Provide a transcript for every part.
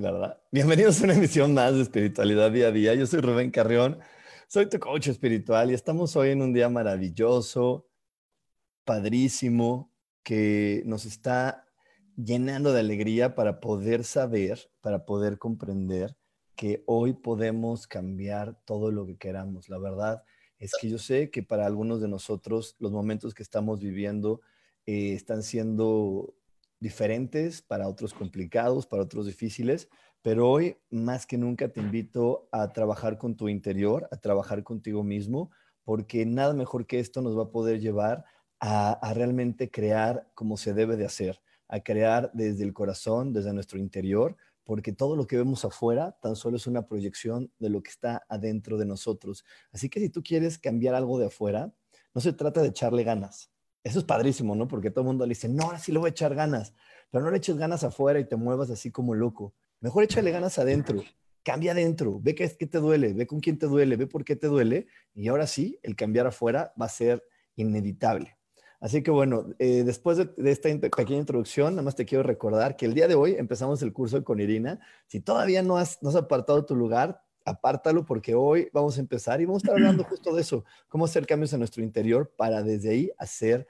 ¿Verdad? Bienvenidos a una emisión más de Espiritualidad Día a Día. Yo soy Rubén Carrión, soy tu coach espiritual y estamos hoy en un día maravilloso, padrísimo, que nos está llenando de alegría para poder saber, para poder comprender que hoy podemos cambiar todo lo que queramos. La verdad es que yo sé que para algunos de nosotros los momentos que estamos viviendo eh, están siendo diferentes, para otros complicados, para otros difíciles, pero hoy más que nunca te invito a trabajar con tu interior, a trabajar contigo mismo, porque nada mejor que esto nos va a poder llevar a, realmente crear como se debe de hacer, a crear desde el corazón, desde nuestro interior, porque todo lo que vemos afuera tan solo es una proyección de lo que está adentro de nosotros. Así que si tú quieres cambiar algo de afuera, no se trata de echarle ganas, eso es padrísimo, ¿no? Porque todo el mundo le dice, no, ahora sí le voy a echar ganas, pero no le eches ganas afuera y te muevas así como loco. Mejor échale ganas adentro, cambia adentro, ve qué, qué te duele, ve con quién te duele, ve por qué te duele y ahora sí, el cambiar afuera va a ser inevitable. Así que bueno, eh, después de, esta pequeña introducción, nada más te quiero recordar que el día de hoy empezamos el curso con Irina. Si todavía no has, no has apartado tu lugar, apártalo porque hoy vamos a empezar y vamos a estar hablando justo de eso, cómo hacer cambios en nuestro interior para desde ahí hacer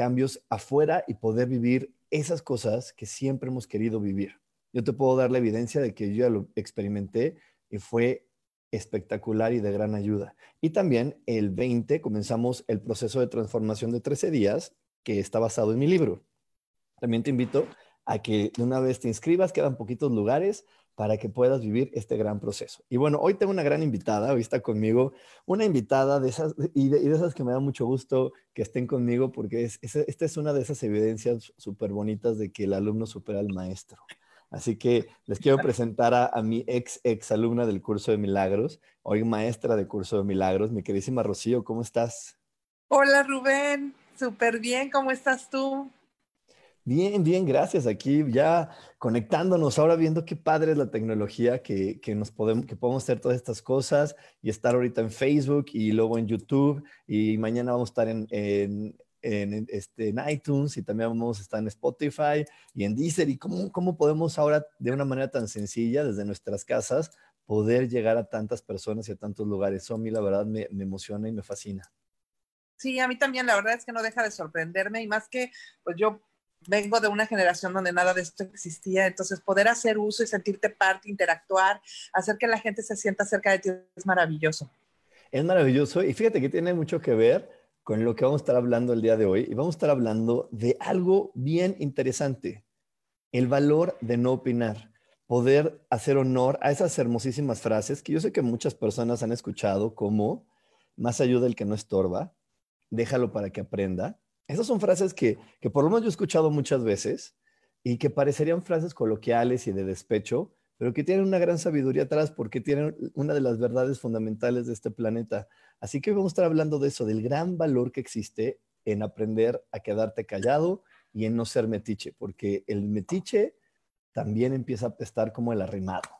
cambios afuera y poder vivir esas cosas que siempre hemos querido vivir. Yo te puedo dar la evidencia de que yo ya lo experimenté y fue espectacular y de gran ayuda. Y también el 20 comenzamos el proceso de transformación de 13 días que está basado en mi libro. También te invito a que de una vez te inscribas, quedan poquitos lugares para que puedas vivir este gran proceso. Y bueno, hoy tengo una gran invitada, hoy está conmigo, una invitada de esas, y de, esas que me da mucho gusto que estén conmigo, porque es, esta es una de esas evidencias súper bonitas de que el alumno supera al maestro. Así que les quiero presentar a, a, mi ex, ex alumna del curso de milagros, hoy maestra de curso de milagros, mi queridísima Rocío, ¿cómo estás? Hola Rubén, súper bien, ¿cómo estás tú? Bien, bien, gracias. Aquí ya conectándonos, ahora viendo qué padre es la tecnología, que, nos podemos, que podemos hacer todas estas cosas y estar ahorita en Facebook y luego en YouTube y mañana vamos a estar en, en, este, en iTunes y también vamos a estar en Spotify y en Deezer y cómo, cómo podemos ahora de una manera tan sencilla desde nuestras casas poder llegar a tantas personas y a tantos lugares. Eso a mí la verdad me emociona y me fascina. Sí, a mí también la verdad es que no deja de sorprenderme y más que pues yo vengo de una generación donde nada de esto existía, entonces poder hacer uso y sentirte parte, interactuar, hacer que la gente se sienta cerca de ti es maravilloso. Es maravilloso y fíjate que tiene mucho que ver con lo que vamos a estar hablando el día de hoy y vamos a estar hablando de algo bien interesante, el valor de no opinar, poder hacer honor a esas hermosísimas frases que yo sé que muchas personas han escuchado como más ayuda el que no estorba, déjalo para que aprenda, esas son frases que, por lo menos yo he escuchado muchas veces y que parecerían frases coloquiales y de despecho, pero que tienen una gran sabiduría atrás porque tienen una de las verdades fundamentales de este planeta. Así que vamos a estar hablando de eso, del gran valor que existe en aprender a quedarte callado y en no ser metiche, porque el metiche también empieza a estar como el arrimado.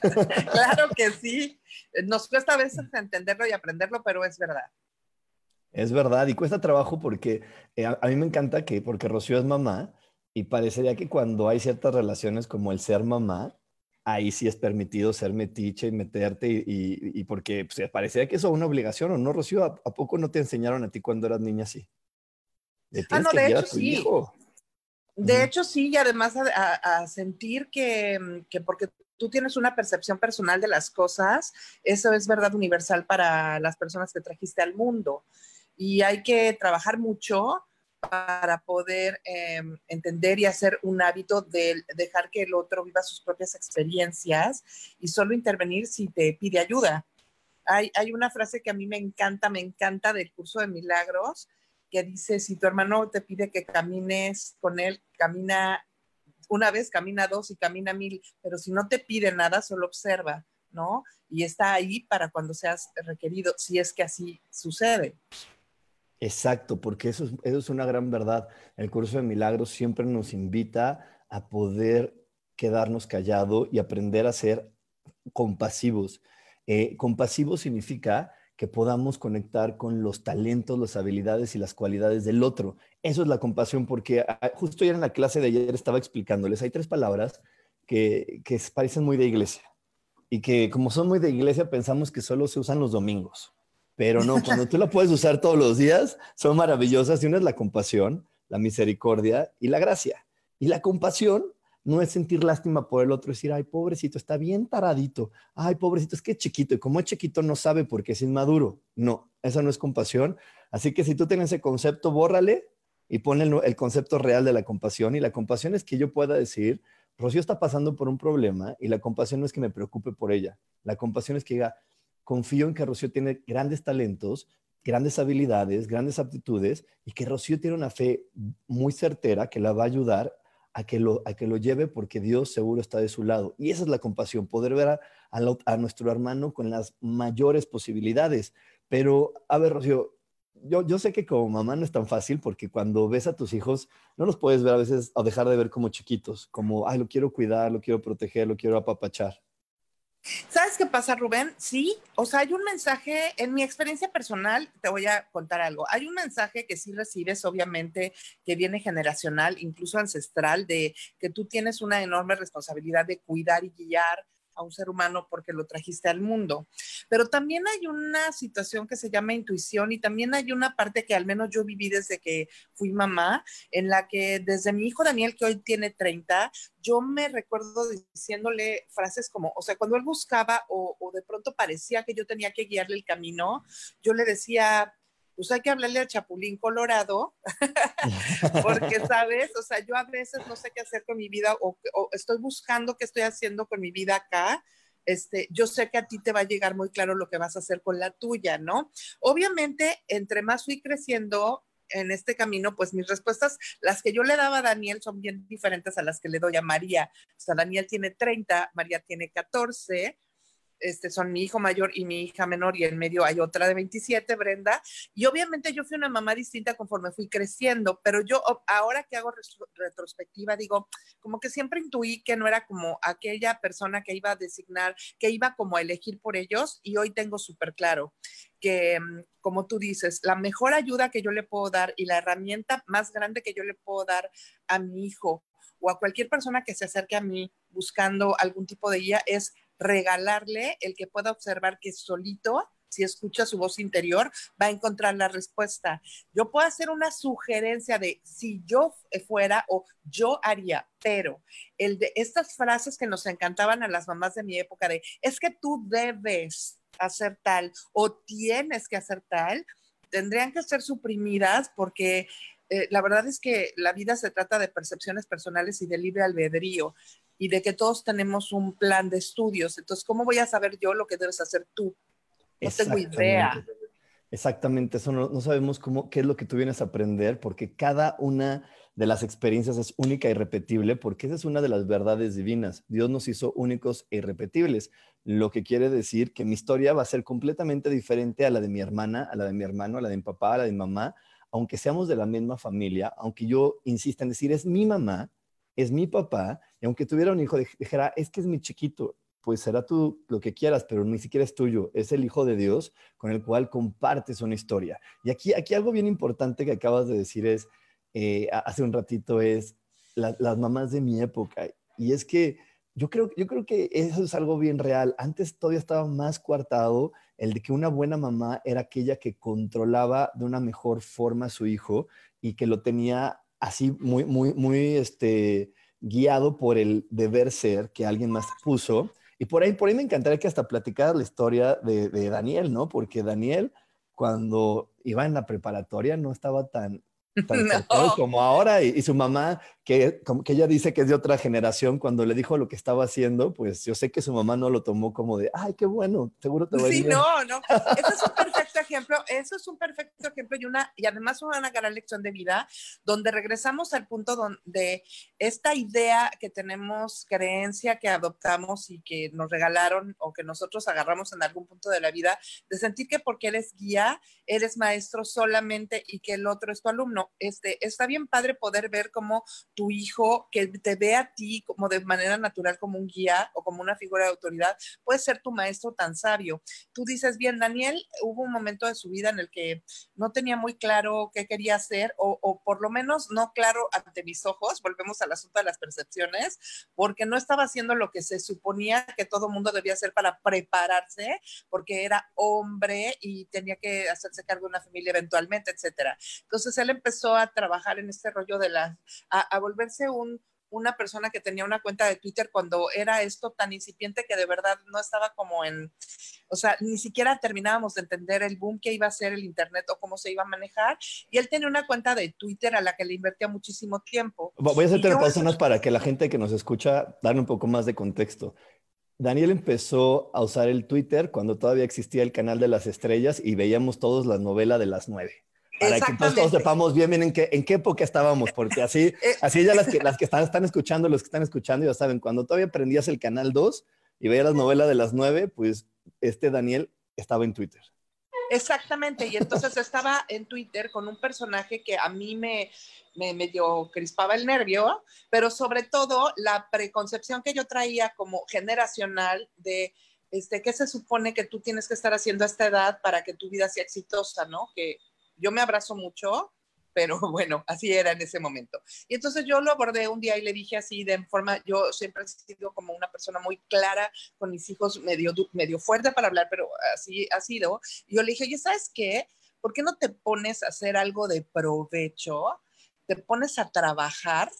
Claro que sí. Nos cuesta a veces entenderlo y aprenderlo, pero es verdad. Es verdad, y cuesta trabajo porque eh, a, mí me encanta que, porque Rocío es mamá, y parecería que cuando hay ciertas relaciones como el ser mamá, ahí sí es permitido ser metiche y meterte, y, y, porque pues, parecería que eso es una obligación, ¿o no, Rocío? ¿A, poco no te enseñaron a ti cuando eras niña así? ah, no, de hecho sí. De hecho, sí, y además a, sentir que, que, porque tú tienes una percepción personal de las cosas, eso es verdad universal para las personas que trajiste al mundo. Y hay que trabajar mucho para poder em, entender y hacer un hábito de dejar que el otro viva sus propias experiencias y solo intervenir si te pide ayuda. Hay, hay una frase que a mí me encanta, me encanta del curso de milagros, que dice, si tu hermano te pide que camines con él, camina una vez, camina dos y camina mil, pero si no te pide nada, solo observa, ¿no? Y está ahí para cuando seas requerido, si es que así sucede. Exacto, porque eso es, una gran verdad. El curso de milagros siempre nos invita a poder quedarnos callados y aprender a ser compasivos. Eh, compasivo significa que podamos conectar con los talentos, las habilidades y las cualidades del otro. Eso es la compasión, porque ah, justo ayer en la clase de ayer estaba explicándoles, hay tres palabras que, que parecen muy de iglesia y que como son muy de iglesia pensamos que solo se usan los domingos. Pero no, cuando tú la puedes usar todos los días, son maravillosas. Y una es la compasión, la misericordia y la gracia. Y la compasión no es sentir lástima por el otro, decir, ay, pobrecito, está bien taradito, ay, pobrecito, es que es chiquito, y como es chiquito no sabe por qué es inmaduro. No, esa no es compasión. Así que si tú tienes ese concepto, bórrale y pon el, el concepto real de la compasión. Y la compasión es que yo pueda decir, Rocío está pasando por un problema y la compasión no es que me preocupe por ella. La compasión es que diga, confío en que Rocío tiene grandes talentos, grandes habilidades, grandes aptitudes y que Rocío tiene una fe muy certera que la va a ayudar a que lo, a que lo lleve porque Dios seguro está de su lado. Y esa es la compasión, poder ver a, nuestro hermano con las mayores posibilidades. Pero, a ver, Rocío, yo, yo sé que como mamá no es tan fácil porque cuando ves a tus hijos no los puedes ver a veces o dejar de ver como chiquitos, como, ay, lo quiero cuidar, lo quiero proteger, lo quiero apapachar. ¿Sabes qué pasa, Rubén? Sí, o sea, hay un mensaje, en mi experiencia personal, te voy a contar algo, hay un mensaje que sí recibes, obviamente, que viene generacional, incluso ancestral, de que tú tienes una enorme responsabilidad de cuidar y guiar a un ser humano porque lo trajiste al mundo. Pero también hay una situación que se llama intuición y también hay una parte que al menos yo viví desde que fui mamá, en la que desde mi hijo Daniel, que hoy tiene 30, yo me recuerdo diciéndole frases como, o sea, cuando él buscaba o, o de pronto parecía que yo tenía que guiarle el camino, yo le decía, pues hay que hablarle al Chapulín Colorado, porque, ¿sabes? O sea, yo a veces no sé qué hacer con mi vida o, estoy buscando qué estoy haciendo con mi vida acá. Este, yo sé que a ti te va a llegar muy claro lo que vas a hacer con la tuya, ¿no? Obviamente, entre más fui creciendo en este camino, pues mis respuestas, las que yo le daba a Daniel son bien diferentes a las que le doy a María. O sea, Daniel tiene 30, María tiene 14, este, son mi hijo mayor y mi hija menor y en medio hay otra de 27, Brenda. Y obviamente yo fui una mamá distinta conforme fui creciendo, pero yo ahora que hago retrospectiva digo, como que siempre intuí que no era como aquella persona que iba a designar, que iba como a elegir por ellos y hoy tengo súper claro que, mm, como tú dices, la mejor ayuda que yo le puedo dar y la herramienta más grande que yo le puedo dar a mi hijo o a cualquier persona que se acerque a mí buscando algún tipo de guía es regalarle el que pueda observar que solito, si escucha su voz interior, va a encontrar la respuesta. Yo puedo hacer una sugerencia de si yo fuera o yo haría, pero el de estas frases que nos encantaban a las mamás de mi época de es que tú debes hacer tal o tienes que hacer tal, tendrían que ser suprimidas porque eh, la verdad es que la vida se trata de percepciones personales y de libre albedrío y de que todos tenemos un plan de estudios. Entonces, ¿cómo voy a saber yo lo que debes hacer tú? No tengo idea. Exactamente, eso no, sabemos cómo, qué es lo que tú vienes a aprender, porque cada una de las experiencias es única y repetible, porque esa es una de las verdades divinas. Dios nos hizo únicos e irrepetibles, lo que quiere decir que mi historia va a ser completamente diferente a la de mi hermana, a la de mi hermano, a la de mi papá, a la de mi mamá, aunque seamos de la misma familia, aunque yo insista en decir es mi mamá, es mi papá, y aunque tuviera un hijo, dijera, es que es mi chiquito, pues será tú lo que quieras, pero ni siquiera es tuyo, es el Hijo de Dios con el cual compartes una historia. Y aquí, aquí algo bien importante que acabas de decir es, eh, hace un ratito, es las mamás de mi época. Y es que yo creo, yo creo que eso es algo bien real. Antes todavía estaba más coartado el de que una buena mamá era aquella que controlaba de una mejor forma a su hijo y que lo tenía así muy, muy, muy este, guiado por el deber ser que alguien más puso. Y por ahí, por ahí me encantaría que hasta platicaras la historia de, de Daniel, ¿no? Porque Daniel, cuando iba en la preparatoria, no estaba tan, tan como ahora. Y, su mamá, que, como que ella dice que es de otra generación, cuando le dijo lo que estaba haciendo, pues yo sé que su mamá no lo tomó como de, ay, qué bueno, seguro te va a Sí, no, no. Eso es un perfecto ejemplo. Eso es un perfecto ejemplo y, una, y además una gran lección de vida, donde regresamos al punto donde esta idea que tenemos, creencia que adoptamos y que nos regalaron o que nosotros agarramos en algún punto de la vida, de sentir que porque eres guía, eres maestro solamente y que el otro es tu alumno este, está bien padre poder ver cómo tu hijo, que te ve a ti como de manera natural como un guía o como una figura de autoridad, puede ser tu maestro tan sabio. Tú dices, bien, Daniel, hubo un momento de su vida en el que no tenía muy claro qué quería hacer o, o por lo menos no claro ante mis ojos, volvemos al asunto de las percepciones, porque no estaba haciendo lo que se suponía que todo mundo debía hacer para prepararse, porque era hombre y tenía que hacerse cargo de una familia eventualmente, etcétera. Entonces él empezó a trabajar en este rollo de la, a, volverse un, una persona que tenía una cuenta de Twitter cuando era esto tan incipiente que de verdad no estaba como en, o sea, ni siquiera terminábamos de entender el boom que iba a ser el Internet o cómo se iba a manejar. Y él tenía una cuenta de Twitter a la que le invertía muchísimo tiempo. Voy a hacerte pausa para que la gente que nos escucha darle un poco más de contexto. Daniel empezó a usar el Twitter cuando todavía existía el canal de las estrellas y veíamos todos la novela de las nueve. Para que todos, sepamos bien, bien en qué, en qué época estábamos, porque así, eh, así ya las que, las que están, están escuchando, los que están escuchando ya saben, cuando todavía prendías el canal 2 y veías las novelas de las 9, pues este Daniel estaba en Twitter. Exactamente, y entonces estaba en Twitter con un personaje que a mí me, me medio crispaba el nervio, pero sobre todo la preconcepción que yo traía como generacional de este, qué se supone que tú tienes que estar haciendo a esta edad para que tu vida sea exitosa, ¿no? Que, yo me abrazo mucho, pero bueno, así era en ese momento. Y entonces yo lo abordé un día y le dije así de forma, yo siempre he sido como una persona muy clara con mis hijos, medio, medio fuerte para hablar, pero así ha sido. Y yo le dije, oye, ¿sabes qué? ¿Por qué no te pones a hacer algo de provecho? Te pones a trabajar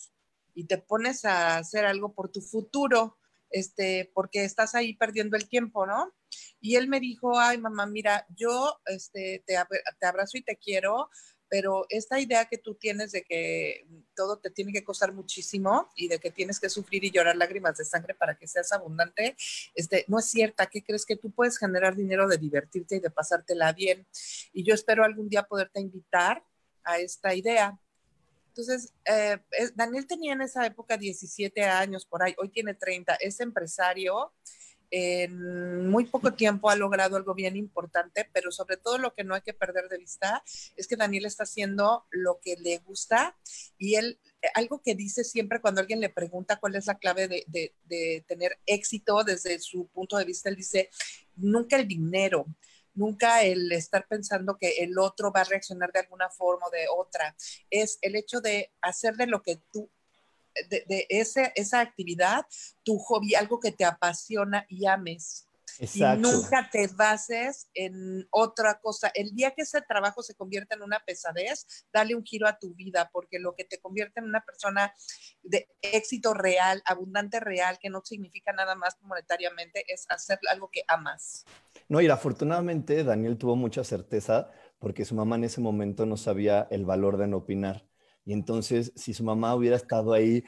y te pones a hacer algo por tu futuro, este, porque estás ahí perdiendo el tiempo, ¿no? Y él me dijo, ay mamá, mira, yo este, te, abrazo y te quiero, pero esta idea que tú tienes de que todo te tiene que costar muchísimo y de que tienes que sufrir y llorar lágrimas de sangre para que seas abundante, este, no es cierta. ¿Qué crees que tú puedes generar dinero de divertirte y de pasártela bien? Y yo espero algún día poderte invitar a esta idea. Entonces, eh, Daniel tenía en esa época 17 años por ahí, hoy tiene 30, es empresario en muy poco tiempo ha logrado algo bien importante, pero sobre todo lo que no hay que perder de vista es que Daniel está haciendo lo que le gusta y él, algo que dice siempre cuando alguien le pregunta cuál es la clave de, de tener éxito desde su punto de vista, él dice, nunca el dinero, nunca el estar pensando que el otro va a reaccionar de alguna forma o de otra, es el hecho de hacer de lo que tú de, ese, esa actividad, tu hobby, algo que te apasiona y ames. Y nunca te bases en otra cosa. El día que ese trabajo se convierta en una pesadez, dale un giro a tu vida, porque lo que te convierte en una persona de éxito real, abundante real, que no significa nada más monetariamente, es hacer algo que amas. No, y afortunadamente Daniel tuvo mucha certeza porque su mamá en ese momento no sabía el valor de no opinar. Y entonces, si su mamá hubiera estado ahí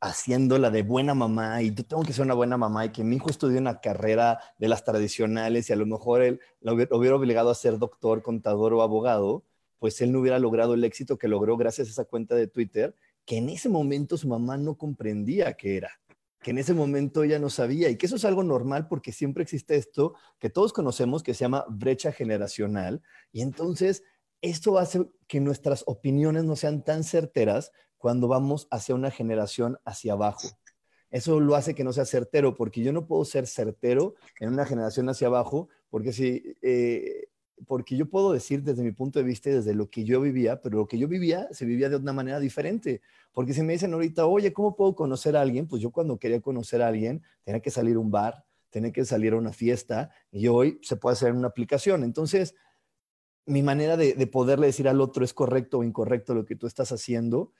haciéndola de buena mamá y yo tengo que ser una buena mamá y que mi hijo estudie una carrera de las tradicionales y a lo mejor él lo hubiera obligado a ser doctor, contador o abogado, pues él no hubiera logrado el éxito que logró gracias a esa cuenta de Twitter, que en ese momento su mamá no comprendía qué era, que en ese momento ella no sabía y que eso es algo normal porque siempre existe esto que todos conocemos que se llama brecha generacional y entonces esto hace que nuestras opiniones no sean tan certeras cuando vamos hacia una generación hacia abajo. Eso lo hace que no sea certero, porque yo no puedo ser certero en una generación hacia abajo, porque si, eh, porque yo puedo decir desde mi punto de vista desde lo que yo vivía, pero lo que yo vivía se vivía de una manera diferente. Porque si me dicen ahorita, oye, ¿cómo puedo conocer a alguien? Pues yo cuando quería conocer a alguien tenía que salir a un bar, tenía que salir a una fiesta, y hoy se puede hacer en una aplicación. Entonces, mi manera de, poderle decir al otro es correcto o incorrecto lo que tú estás haciendo,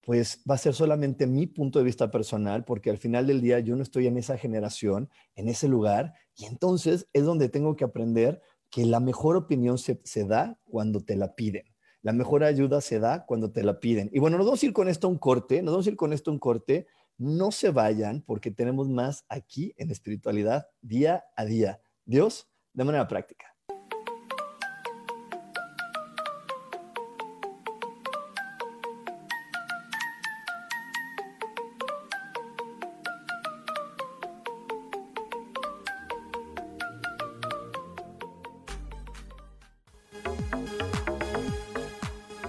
pues va a ser solamente mi punto de vista personal, porque al final del día yo no estoy en esa generación, en ese lugar, y entonces es donde tengo que aprender que la mejor opinión se, da cuando te la piden. La mejor ayuda se da cuando te la piden. Y bueno, nos vamos a ir con esto a un corte, nos vamos a ir con esto a un corte. No se vayan porque tenemos más aquí en espiritualidad día a día. Dios, de manera práctica.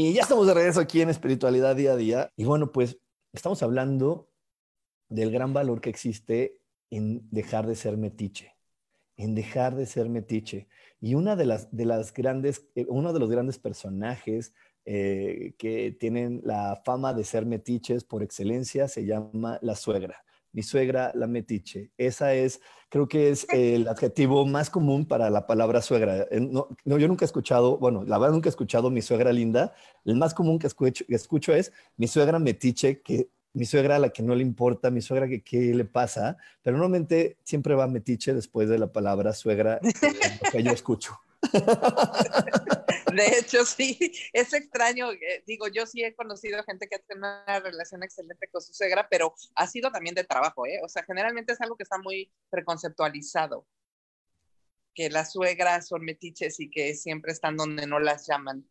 Y ya estamos de regreso aquí en Espiritualidad Día a Día. Y bueno, pues estamos hablando del gran valor que existe en dejar de ser metiche, en dejar de ser metiche. Y una de las, de las grandes, eh, uno de los grandes personajes eh, que tienen la fama de ser metiches por excelencia se llama la suegra mi suegra la metiche. Esa es, creo que es el adjetivo más común para la palabra suegra. Eh, no, yo nunca he escuchado, bueno, la verdad nunca he escuchado mi suegra linda. El más común que escucho, que escucho es mi suegra metiche, que mi suegra a la que no le importa, mi suegra que qué le pasa, pero normalmente siempre va metiche después de la palabra suegra que yo escucho. De hecho, sí, es extraño. Eh, digo, yo sí he conocido gente que ha una relación excelente con su suegra, pero ha sido también de trabajo, ¿eh? O sea, generalmente es algo que está muy preconceptualizado, que las suegras son metiches y que siempre están donde no las llaman.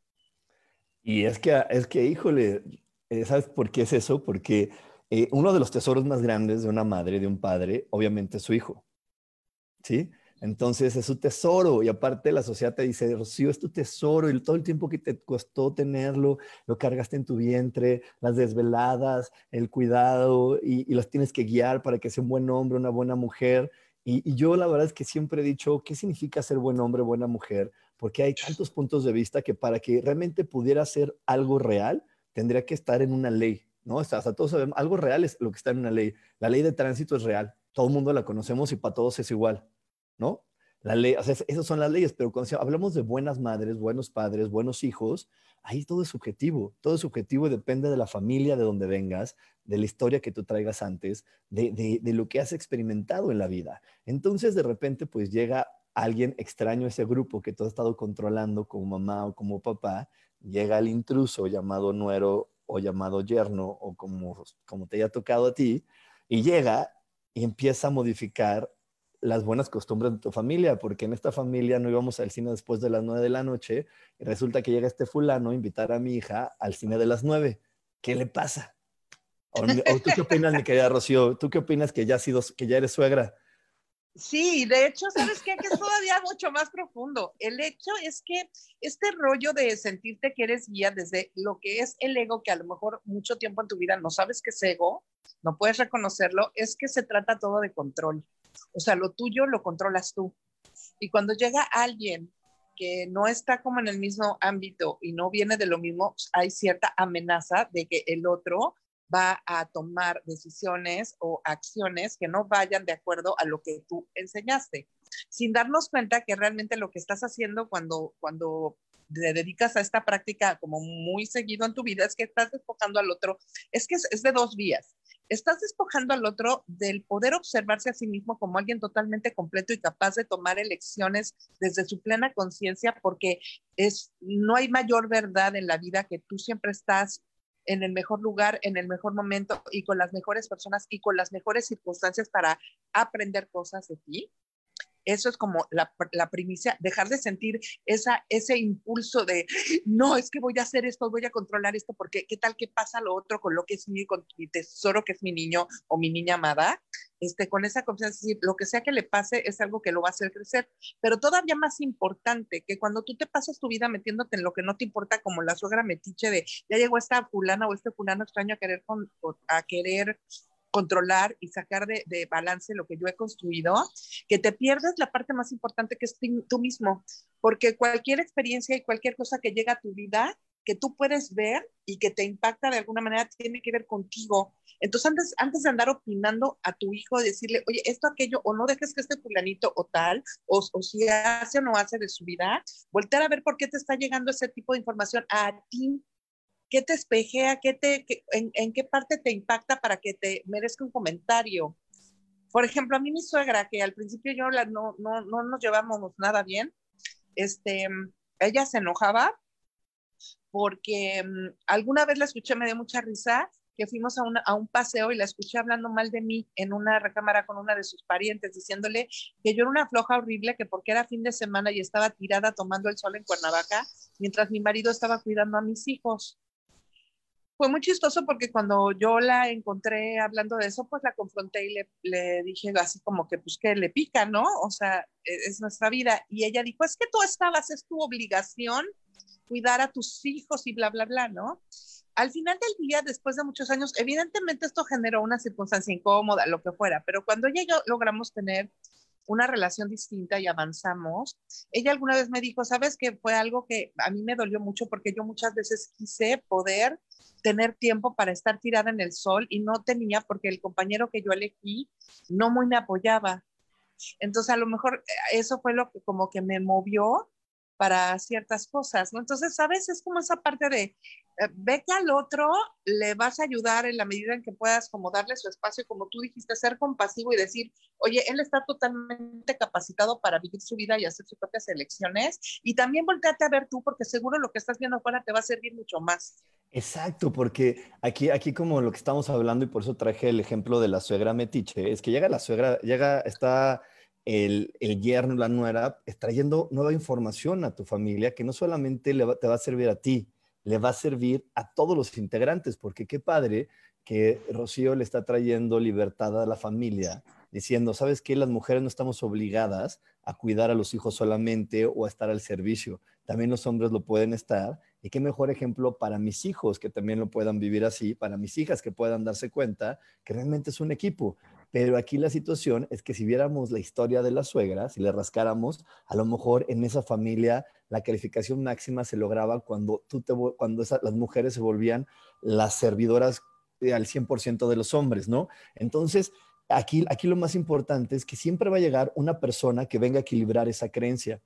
Y es que, es que híjole, eh, ¿sabes por qué es eso? Porque eh, uno de los tesoros más grandes de una madre, de un padre, obviamente es su hijo. ¿Sí? Entonces es su tesoro y aparte la sociedad te dice, Rocío, es tu tesoro y todo el tiempo que te costó tenerlo, lo cargaste en tu vientre, las desveladas, el cuidado y, los tienes que guiar para que sea un buen hombre, una buena mujer. Y, yo la verdad es que siempre he dicho, ¿qué significa ser buen hombre, buena mujer? Porque hay tantos puntos de vista que para que realmente pudiera ser algo real, tendría que estar en una ley, ¿no? O sea, todos sabemos, algo real es lo que está en una ley. La ley de tránsito es real, todo el mundo la conocemos y para todos es igual. ¿No? La ley, o esas son las leyes, pero cuando hablamos de buenas madres, buenos padres, buenos hijos, ahí todo es subjetivo, todo es subjetivo y depende de la familia de donde vengas, de la historia que tú traigas antes, de, de, de lo que has experimentado en la vida. Entonces, de repente, pues llega alguien extraño a ese grupo que tú has estado controlando como mamá o como papá, llega el intruso llamado nuero o llamado yerno o como, como te haya tocado a ti, y llega y empieza a modificar las buenas costumbres de tu familia, porque en esta familia no íbamos al cine después de las nueve de la noche y resulta que llega este fulano a invitar a mi hija al cine de las nueve. ¿Qué le pasa? O, tú qué opinas, mi querida Rocío? ¿Tú qué opinas que ya, sido, que ya eres suegra? Sí, de hecho, ¿sabes qué? Que es todavía mucho más profundo. El hecho es que este rollo de sentirte que eres guía desde lo que es el ego, que a lo mejor mucho tiempo en tu vida no sabes que es ego, no puedes reconocerlo, es que se trata todo de control. O sea, lo tuyo lo controlas tú. Y cuando llega alguien que no está como en el mismo ámbito y no viene de lo mismo, hay cierta amenaza de que el otro va a tomar decisiones o acciones que no vayan de acuerdo a lo que tú enseñaste, sin darnos cuenta que realmente lo que estás haciendo cuando, cuando te dedicas a esta práctica como muy seguido en tu vida es que estás despojando al otro, es que es, de dos vías. Estás despojando al otro del poder observarse a sí mismo como alguien totalmente completo y capaz de tomar elecciones desde su plena conciencia, porque es, no hay mayor verdad en la vida que tú siempre estás en el mejor lugar, en el mejor momento y con las mejores personas y con las mejores circunstancias para aprender cosas de ti. Eso es como la, primicia, dejar de sentir esa, ese impulso de, no, es que voy a hacer esto, voy a controlar esto, porque qué tal que pasa lo otro con lo que es mi, con mi tesoro, que es mi niño o mi niña amada. Este, con esa confianza, decir, lo que sea que le pase es algo que lo va a hacer crecer. Pero todavía más importante, que cuando tú te pasas tu vida metiéndote en lo que no te importa, como la suegra metiche de, ya llegó esta fulana o este fulano extraño a querer, con, a querer controlar y sacar de, balance lo que yo he construido, que te pierdes la parte más importante que es tú mismo, porque cualquier experiencia y cualquier cosa que llega a tu vida, que tú puedes ver y que te impacta de alguna manera, tiene que ver contigo. Entonces, antes, antes de andar opinando a tu hijo, decirle, oye, esto, aquello, o no dejes que este fulanito o tal, o, o si hace o no hace de su vida, voltear a ver por qué te está llegando ese tipo de información a ti ¿Qué te espejea? ¿Qué te, en, qué parte te impacta para que te merezca un comentario? Por ejemplo, a mí mi suegra, que al principio yo no, no, no nos llevamos nada bien, este, ella se enojaba porque mm, alguna vez la escuché, me dio mucha risa, que fuimos a, a, un paseo y la escuché hablando mal de mí en una recámara con una de sus parientes, diciéndole que yo era una floja horrible, que porque era fin de semana y estaba tirada tomando el sol en Cuernavaca, mientras mi marido estaba cuidando a mis hijos fue muy chistoso porque cuando yo la encontré hablando de eso, pues la confronté y le, le, dije así como que pues que le pica, ¿no? O sea, e, es nuestra vida. Y ella dijo, es que tú estabas, es tu obligación cuidar a tus hijos y bla, bla, bla, ¿no? Al final del día, después de muchos años, evidentemente esto generó una circunstancia incómoda, lo que fuera, pero cuando ella y yo logramos tener una relación distinta y avanzamos. Ella alguna vez me dijo, sabes que fue algo que a mí me dolió mucho porque yo muchas veces quise poder tener tiempo para estar tirada en el sol y no tenía porque el compañero que yo elegí no muy me apoyaba. Entonces a lo mejor eh, eso fue lo que como que me movió para ciertas cosas, ¿no? Entonces, ¿sabes? Es como esa parte de, eh, ve que al otro le vas a ayudar en la medida en que puedas como darle su espacio, como tú dijiste, ser compasivo y decir, oye, él está totalmente capacitado para vivir su vida y hacer sus propias elecciones. Y también volteate a ver tú, porque seguro lo que estás viendo afuera te va a servir mucho más. Exacto, porque aquí, aquí como lo que estamos hablando y por eso traje el ejemplo de la suegra metiche, es que llega la suegra, llega, está el, el yerno, la nuera, trayendo nueva información a tu familia que no solamente te va a servir a ti, le va a servir a todos los integrantes, porque qué padre que Rocío le está trayendo libertad a la familia, diciendo, ¿sabes qué? Las mujeres no estamos obligadas a cuidar a los hijos solamente o a estar al servicio. También los hombres lo pueden estar. Y qué mejor ejemplo para mis hijos que también lo puedan vivir así, para mis hijas que puedan darse cuenta que realmente es un equipo. Pero aquí la situación es que si viéramos la historia de la suegra, si le rascáramos, a lo mejor en esa familia la calificación máxima se lograba cuando, tú te, cuando las mujeres se volvían las servidoras eh, al 100% de los hombres, ¿no? Entonces, aquí, aquí lo más importante es que siempre va a llegar una persona que venga a equilibrar esa creencia,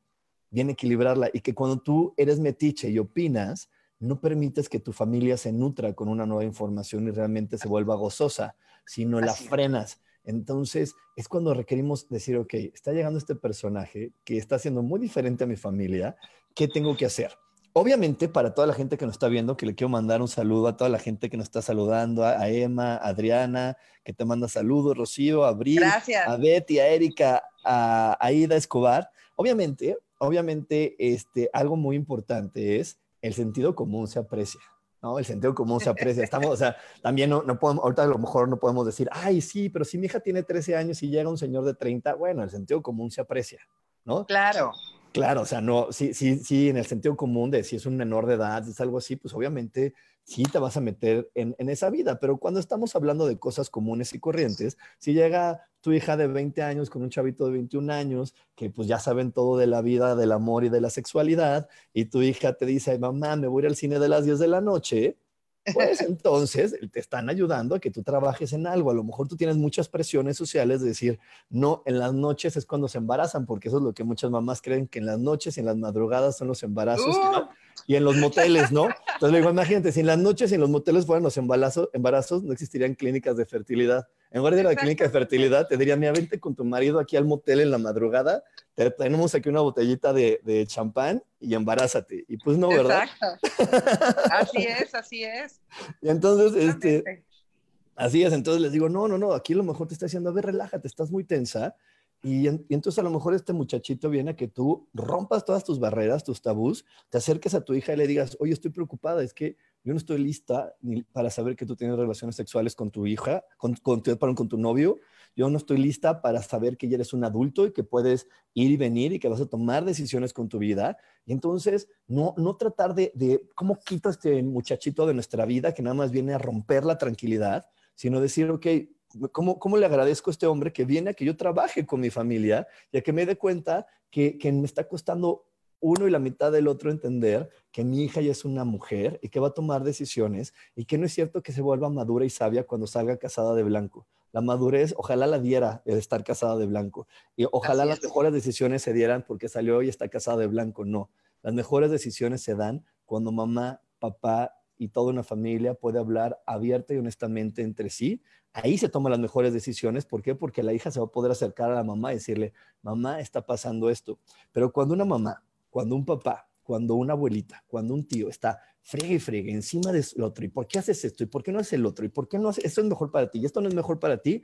viene a equilibrarla y que cuando tú eres metiche y opinas, no permites que tu familia se nutra con una nueva información y realmente se vuelva gozosa, sino la frenas entonces es cuando requerimos decir, ok, está llegando este personaje que está siendo muy diferente a mi familia, ¿qué tengo que hacer? Obviamente, para toda la gente que nos está viendo, que le quiero mandar un saludo a toda la gente que nos está saludando, a, Emma, a Adriana, que te manda saludos, Rocío, a Abril, a Betty, a Erika, a Aida Escobar. Obviamente, obviamente, este, algo muy importante es el sentido común se aprecia. ¿No? El sentido común se aprecia. Estamos, o sea, también no, no podemos, ahorita a lo mejor no podemos decir, ay, sí, pero si mi hija tiene 13 años y llega un señor de 30, bueno, el sentido común se aprecia, ¿no? Claro. Claro, o sea, no, sí, sí, sí, en el sentido común de si es un menor de edad, es algo así, pues obviamente sí te vas a meter en, esa vida, pero cuando estamos hablando de cosas comunes y corrientes, si llega tu hija de 20 años con un chavito de 21 años, que pues ya saben todo de la vida, del amor y de la sexualidad, y tu hija te dice, mamá, me voy al cine de las 10 de la noche, pues entonces te están ayudando a que tú trabajes en algo. A lo mejor tú tienes muchas presiones sociales de decir, no, en las noches es cuando se embarazan, porque eso es lo que muchas mamás creen, que en las noches y en las madrugadas son los embarazos Uh. y en los moteles, ¿no? Entonces le digo, imagínate, si en las noches y en los moteles fueran los embarazos, embarazos no existirían clínicas de fertilidad. En lugar de ir a la clínica de fertilidad, te diría, mira, vente con tu marido aquí al motel en la madrugada, te tenemos aquí una botellita de, de champán y embarázate. Y pues no, ¿verdad? Exacto. Así es, así es. Y entonces, este, así es, entonces les digo, no, no, no, aquí a lo mejor te está diciendo, a ver, relájate, estás muy tensa. Y, en- y entonces a lo mejor este muchachito viene a que tú rompas todas tus barreras, tus tabús, te acerques a tu hija y le digas, oye, estoy preocupada, es que yo no estoy lista ni para saber que tú tienes relaciones sexuales con tu hija, con, con, tu, perdón, con tu novio. Yo no estoy lista para saber que ya eres un adulto y que puedes ir y venir y que vas a tomar decisiones con tu vida. Y entonces, no, no tratar de, de cómo quito a este muchachito de nuestra vida que nada más viene a romper la tranquilidad, sino decir, ok, ¿cómo, cómo le agradezco a este hombre que viene a que yo trabaje con mi familia y a que me dé cuenta que, que me está costando uno y la mitad del otro entender que mi hija ya es una mujer y que va a tomar decisiones y que no es cierto que se vuelva madura y sabia cuando salga casada de blanco. La madurez, ojalá la diera el estar casada de blanco. Y ojalá las es. mejores decisiones se dieran porque salió y está casada de blanco. No, las mejores decisiones se dan cuando mamá, papá y toda una familia puede hablar abierta y honestamente entre sí. Ahí se toman las mejores decisiones. ¿Por qué? Porque la hija se va a poder acercar a la mamá y decirle, mamá, está pasando esto. Pero cuando una mamá, cuando un papá, cuando una abuelita, cuando un tío está fregue y fregue encima del otro, ¿y por qué haces esto? ¿Y por qué no haces el otro? ¿Y por qué no haces esto es mejor para ti? ¿Y esto no es mejor para ti?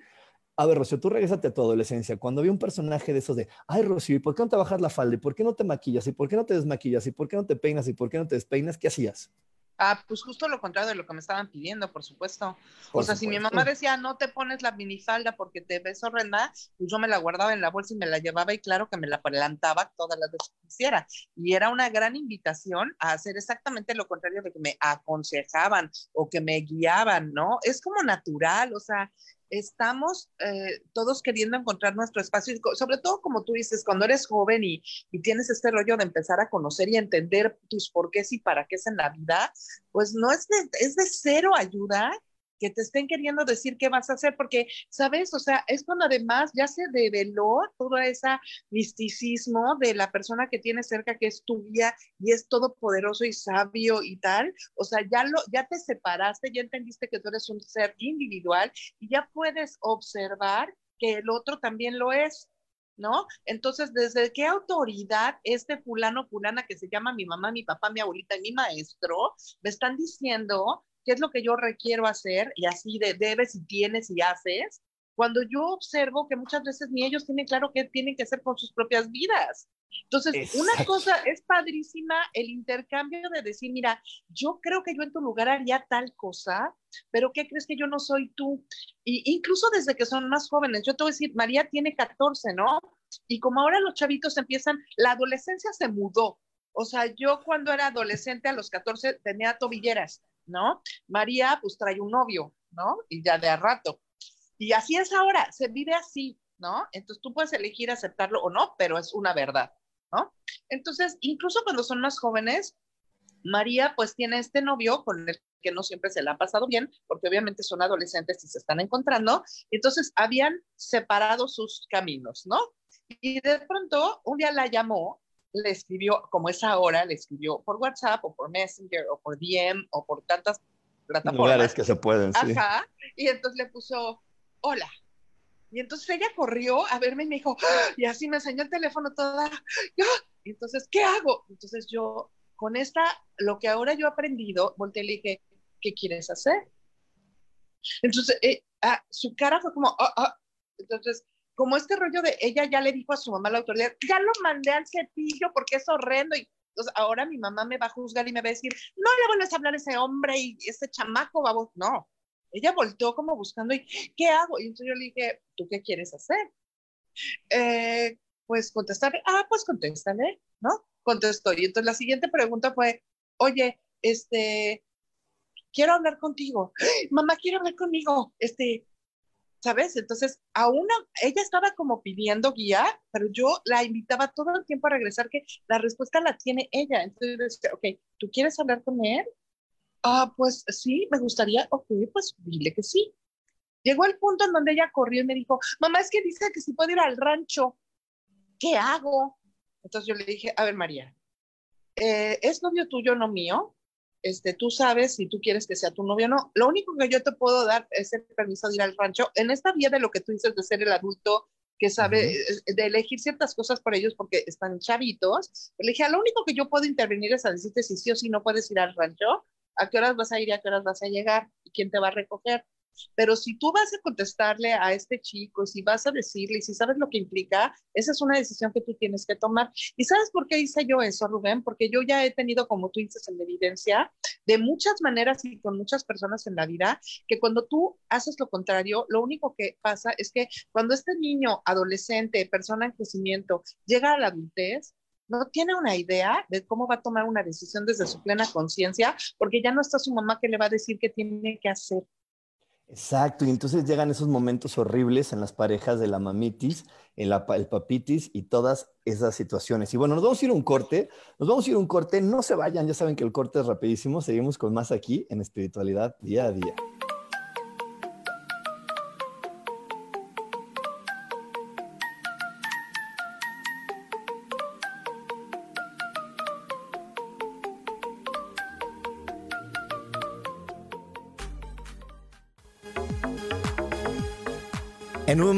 A ver, Rocío, tú regresate a tu adolescencia. Cuando había un personaje de esos de, ay, Rocío, ¿y por qué no te bajas la falda? ¿Y por qué no te maquillas? ¿Y por qué no te desmaquillas? ¿Y por qué no te peinas? ¿Y por qué no te despeinas? ¿Qué hacías? Ah, pues justo lo contrario de lo que me estaban pidiendo, por supuesto. Por o sea, si mi supuesto. mamá decía, no te pones la minifalda porque te ves horrenda, pues yo me la guardaba en la bolsa y me la llevaba y claro que me la adelantaba todas las veces que quisiera. Y era una gran invitación a hacer exactamente lo contrario de que me aconsejaban o que me guiaban, ¿no? Es como natural, o sea, estamos eh, todos queriendo encontrar nuestro espacio, y sobre todo como tú dices, cuando eres joven y, y tienes este rollo de empezar a conocer y entender tus porqués y para qué es en la vida, pues no es de, es de cero ayuda que te estén queriendo decir qué vas a hacer, porque, ¿sabes? O sea, es cuando además ya se develó todo ese misticismo de la persona que tienes cerca, que es tu guía y es todopoderoso y sabio y tal. O sea, ya, lo, ya te separaste, ya entendiste que tú eres un ser individual y ya puedes observar que el otro también lo es. ¿no? Entonces, ¿desde qué autoridad este fulano, fulana que se llama mi mamá, mi papá, mi abuelita y mi maestro me están diciendo qué es lo que yo requiero hacer y así de debes y tienes y haces? Cuando yo observo que muchas veces ni ellos tienen claro qué tienen que hacer con sus propias vidas. Entonces, Exacto. una cosa es padrísima el intercambio de decir, mira, yo creo que yo en tu lugar haría tal cosa, pero ¿qué crees que yo no soy tú? Y incluso desde que son más jóvenes, yo te voy a decir, María tiene 14, ¿no? Y como ahora los chavitos empiezan, la adolescencia se mudó. O sea, yo cuando era adolescente a los 14 tenía tobilleras, ¿no? María pues trae un novio, ¿no? Y ya de a rato. Y así es ahora, se vive así, ¿no? Entonces tú puedes elegir aceptarlo o no, pero es una verdad, ¿no? Entonces, incluso cuando son más jóvenes, María pues tiene este novio con el que no siempre se la ha pasado bien, porque obviamente son adolescentes y se están encontrando, entonces habían separado sus caminos, ¿no? Y de pronto un día la llamó, le escribió, como es ahora, le escribió por WhatsApp o por Messenger o por DM o por tantas plataformas. Lugares que se pueden, sí. Ajá, y entonces le puso, hola. Y entonces ella corrió a verme y me dijo, ¡Ah! y así me enseñó el teléfono toda, ¡Ah! y entonces, ¿qué hago? Entonces yo, con esta, lo que ahora yo he aprendido, volteé y le dije, ¿qué quieres hacer? Entonces, eh, ah, su cara fue como, ah, ah. entonces, como este rollo de ella ya le dijo a su mamá la autoridad, ya lo mandé al cepillo porque es horrendo y Entonces, ahora mi mamá me va a juzgar y me va a decir, no le vuelves a hablar a ese hombre y ese chamaco, vamos. No, ella volteó como buscando, ¿y qué hago? Y entonces yo le dije, ¿tú qué quieres hacer? Eh, pues contestarle, ah, pues contéstale, ¿no? Contestó. Y entonces la siguiente pregunta fue, oye, este, quiero hablar contigo. Mamá, quiero hablar conmigo. Este, ¿sabes? Entonces, aún ella estaba como pidiendo guía, pero yo la invitaba todo el tiempo a regresar que la respuesta la tiene ella. Entonces, ok, ¿tú quieres hablar con él? Ah, pues sí, me gustaría, ok, pues dile que sí. Llegó el punto en donde ella corrió y me dijo, mamá, es que dice que si puedo ir al rancho, ¿qué hago? Entonces yo le dije, a ver, María, eh, ¿es novio tuyo, no mío? Este, tú sabes si tú quieres que sea tu novio o no. Lo único que yo te puedo dar es el permiso de ir al rancho. En esta vía de lo que tú dices de ser el adulto que sabe, de elegir ciertas cosas por ellos porque están chavitos, le dije, lo único que yo puedo intervenir es a decirte si sí o si no puedes ir al rancho, a qué horas vas a ir y a qué horas vas a llegar y quién te va a recoger. Pero si tú vas a contestarle a este chico, si vas a decirle, y si sabes lo que implica, esa es una decisión que tú tienes que tomar. ¿Y sabes por qué hice yo eso, Rubén? Porque yo ya he tenido, como tú dices, en evidencia, de muchas maneras y con muchas personas en la vida, que cuando tú haces lo contrario, lo único que pasa es que cuando este niño, adolescente, persona en crecimiento, llega a la adultez, no tiene una idea de cómo va a tomar una decisión desde su plena conciencia, porque ya no está su mamá que le va a decir qué tiene que hacer. Exacto, y entonces llegan esos momentos horribles en las parejas de la mamitis, el, el papitis y todas esas situaciones. Y bueno, nos vamos a ir a un corte, nos vamos a ir a un corte, no se vayan, ya saben que el corte es rapidísimo, seguimos con más aquí en espiritualidad día a día.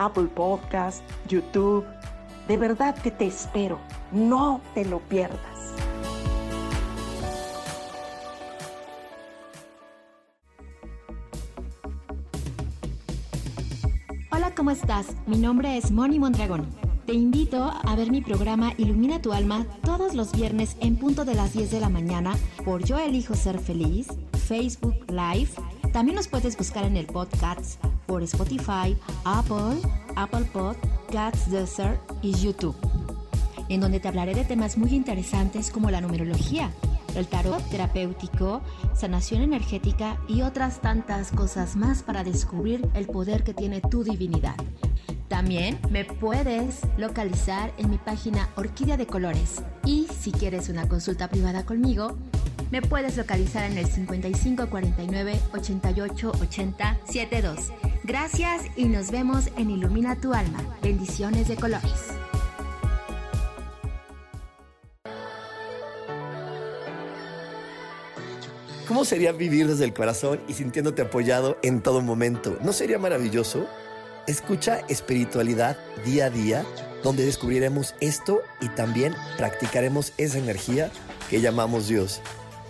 Apple Podcast, YouTube. De verdad que te espero. No te lo pierdas. Hola, ¿cómo estás? Mi nombre es Moni Mondragón. Te invito a ver mi programa Ilumina tu alma todos los viernes en punto de las 10 de la mañana por Yo Elijo Ser Feliz, Facebook Live. También nos puedes buscar en el podcast por Spotify, Apple, Apple Podcasts, Desert y YouTube, en donde te hablaré de temas muy interesantes como la numerología, el tarot terapéutico, sanación energética y otras tantas cosas más para descubrir el poder que tiene tu divinidad. También me puedes localizar en mi página Orquídea de Colores y si quieres una consulta privada conmigo, me puedes localizar en el 5549 88 80 72. Gracias y nos vemos en Ilumina tu alma. Bendiciones de colores. ¿Cómo sería vivir desde el corazón y sintiéndote apoyado en todo momento? ¿No sería maravilloso? Escucha espiritualidad día a día, donde descubriremos esto y también practicaremos esa energía que llamamos Dios.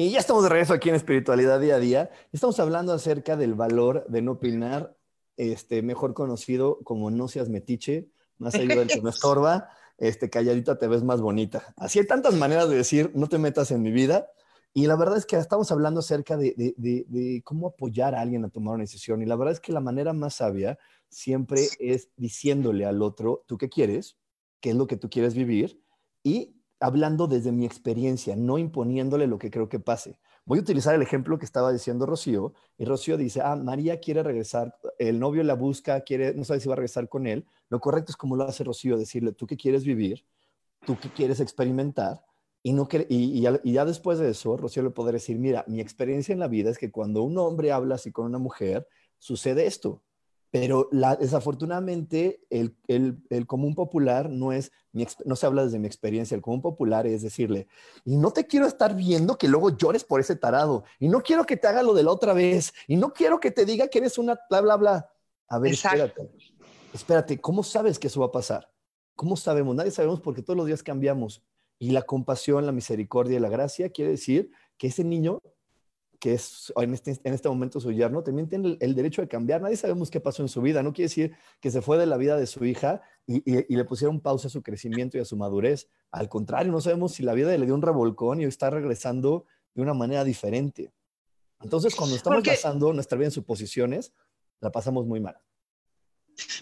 Y ya estamos de regreso aquí en Espiritualidad Día a Día. Estamos hablando acerca del valor de no opinar, este, mejor conocido como no seas metiche, más allá del que me estorba, este, calladita te ves más bonita. Así hay tantas maneras de decir, no te metas en mi vida. Y la verdad es que estamos hablando acerca de, de, cómo apoyar a alguien a tomar una decisión. Y la verdad es que la manera más sabia siempre es diciéndole al otro, ¿tú qué quieres? ¿Qué es lo que tú quieres vivir? Y hablando desde mi experiencia, no imponiéndole lo que creo que pase. Voy a utilizar el ejemplo que estaba diciendo Rocío, y Rocío dice, ah, María quiere regresar, el novio la busca, quiere, no sabe si va a regresar con él. Lo correcto es como lo hace Rocío, decirle, tú qué quieres vivir, tú qué quieres experimentar, y, no y, ya, y, ya, después de eso, Rocío le podrá decir, mira, mi experiencia en la vida es que cuando un hombre habla así con una mujer, sucede esto. Pero la, desafortunadamente el, el, el, común popular no es, no se habla desde mi experiencia, el común popular es decirle, y no te quiero estar viendo que luego llores por ese tarado, y no quiero que te haga lo de la otra vez, y no quiero que te diga que eres una bla, bla, bla. A ver, espérate, espérate, ¿cómo sabes que eso va a pasar? ¿Cómo sabemos? Nadie sabemos porque todos los días cambiamos. Y la compasión, la misericordia y la gracia quiere decir que ese niño que es en este, en este momento su yerno, también tiene el, derecho de cambiar. Nadie sabemos qué pasó en su vida. No quiere decir que se fue de la vida de su hija y, le pusieron pausa a su crecimiento y a su madurez. Al contrario, no sabemos si la vida le dio un revolcón y está regresando de una manera diferente. Entonces, cuando estamos pasando nuestra vida en suposiciones, la pasamos muy mal.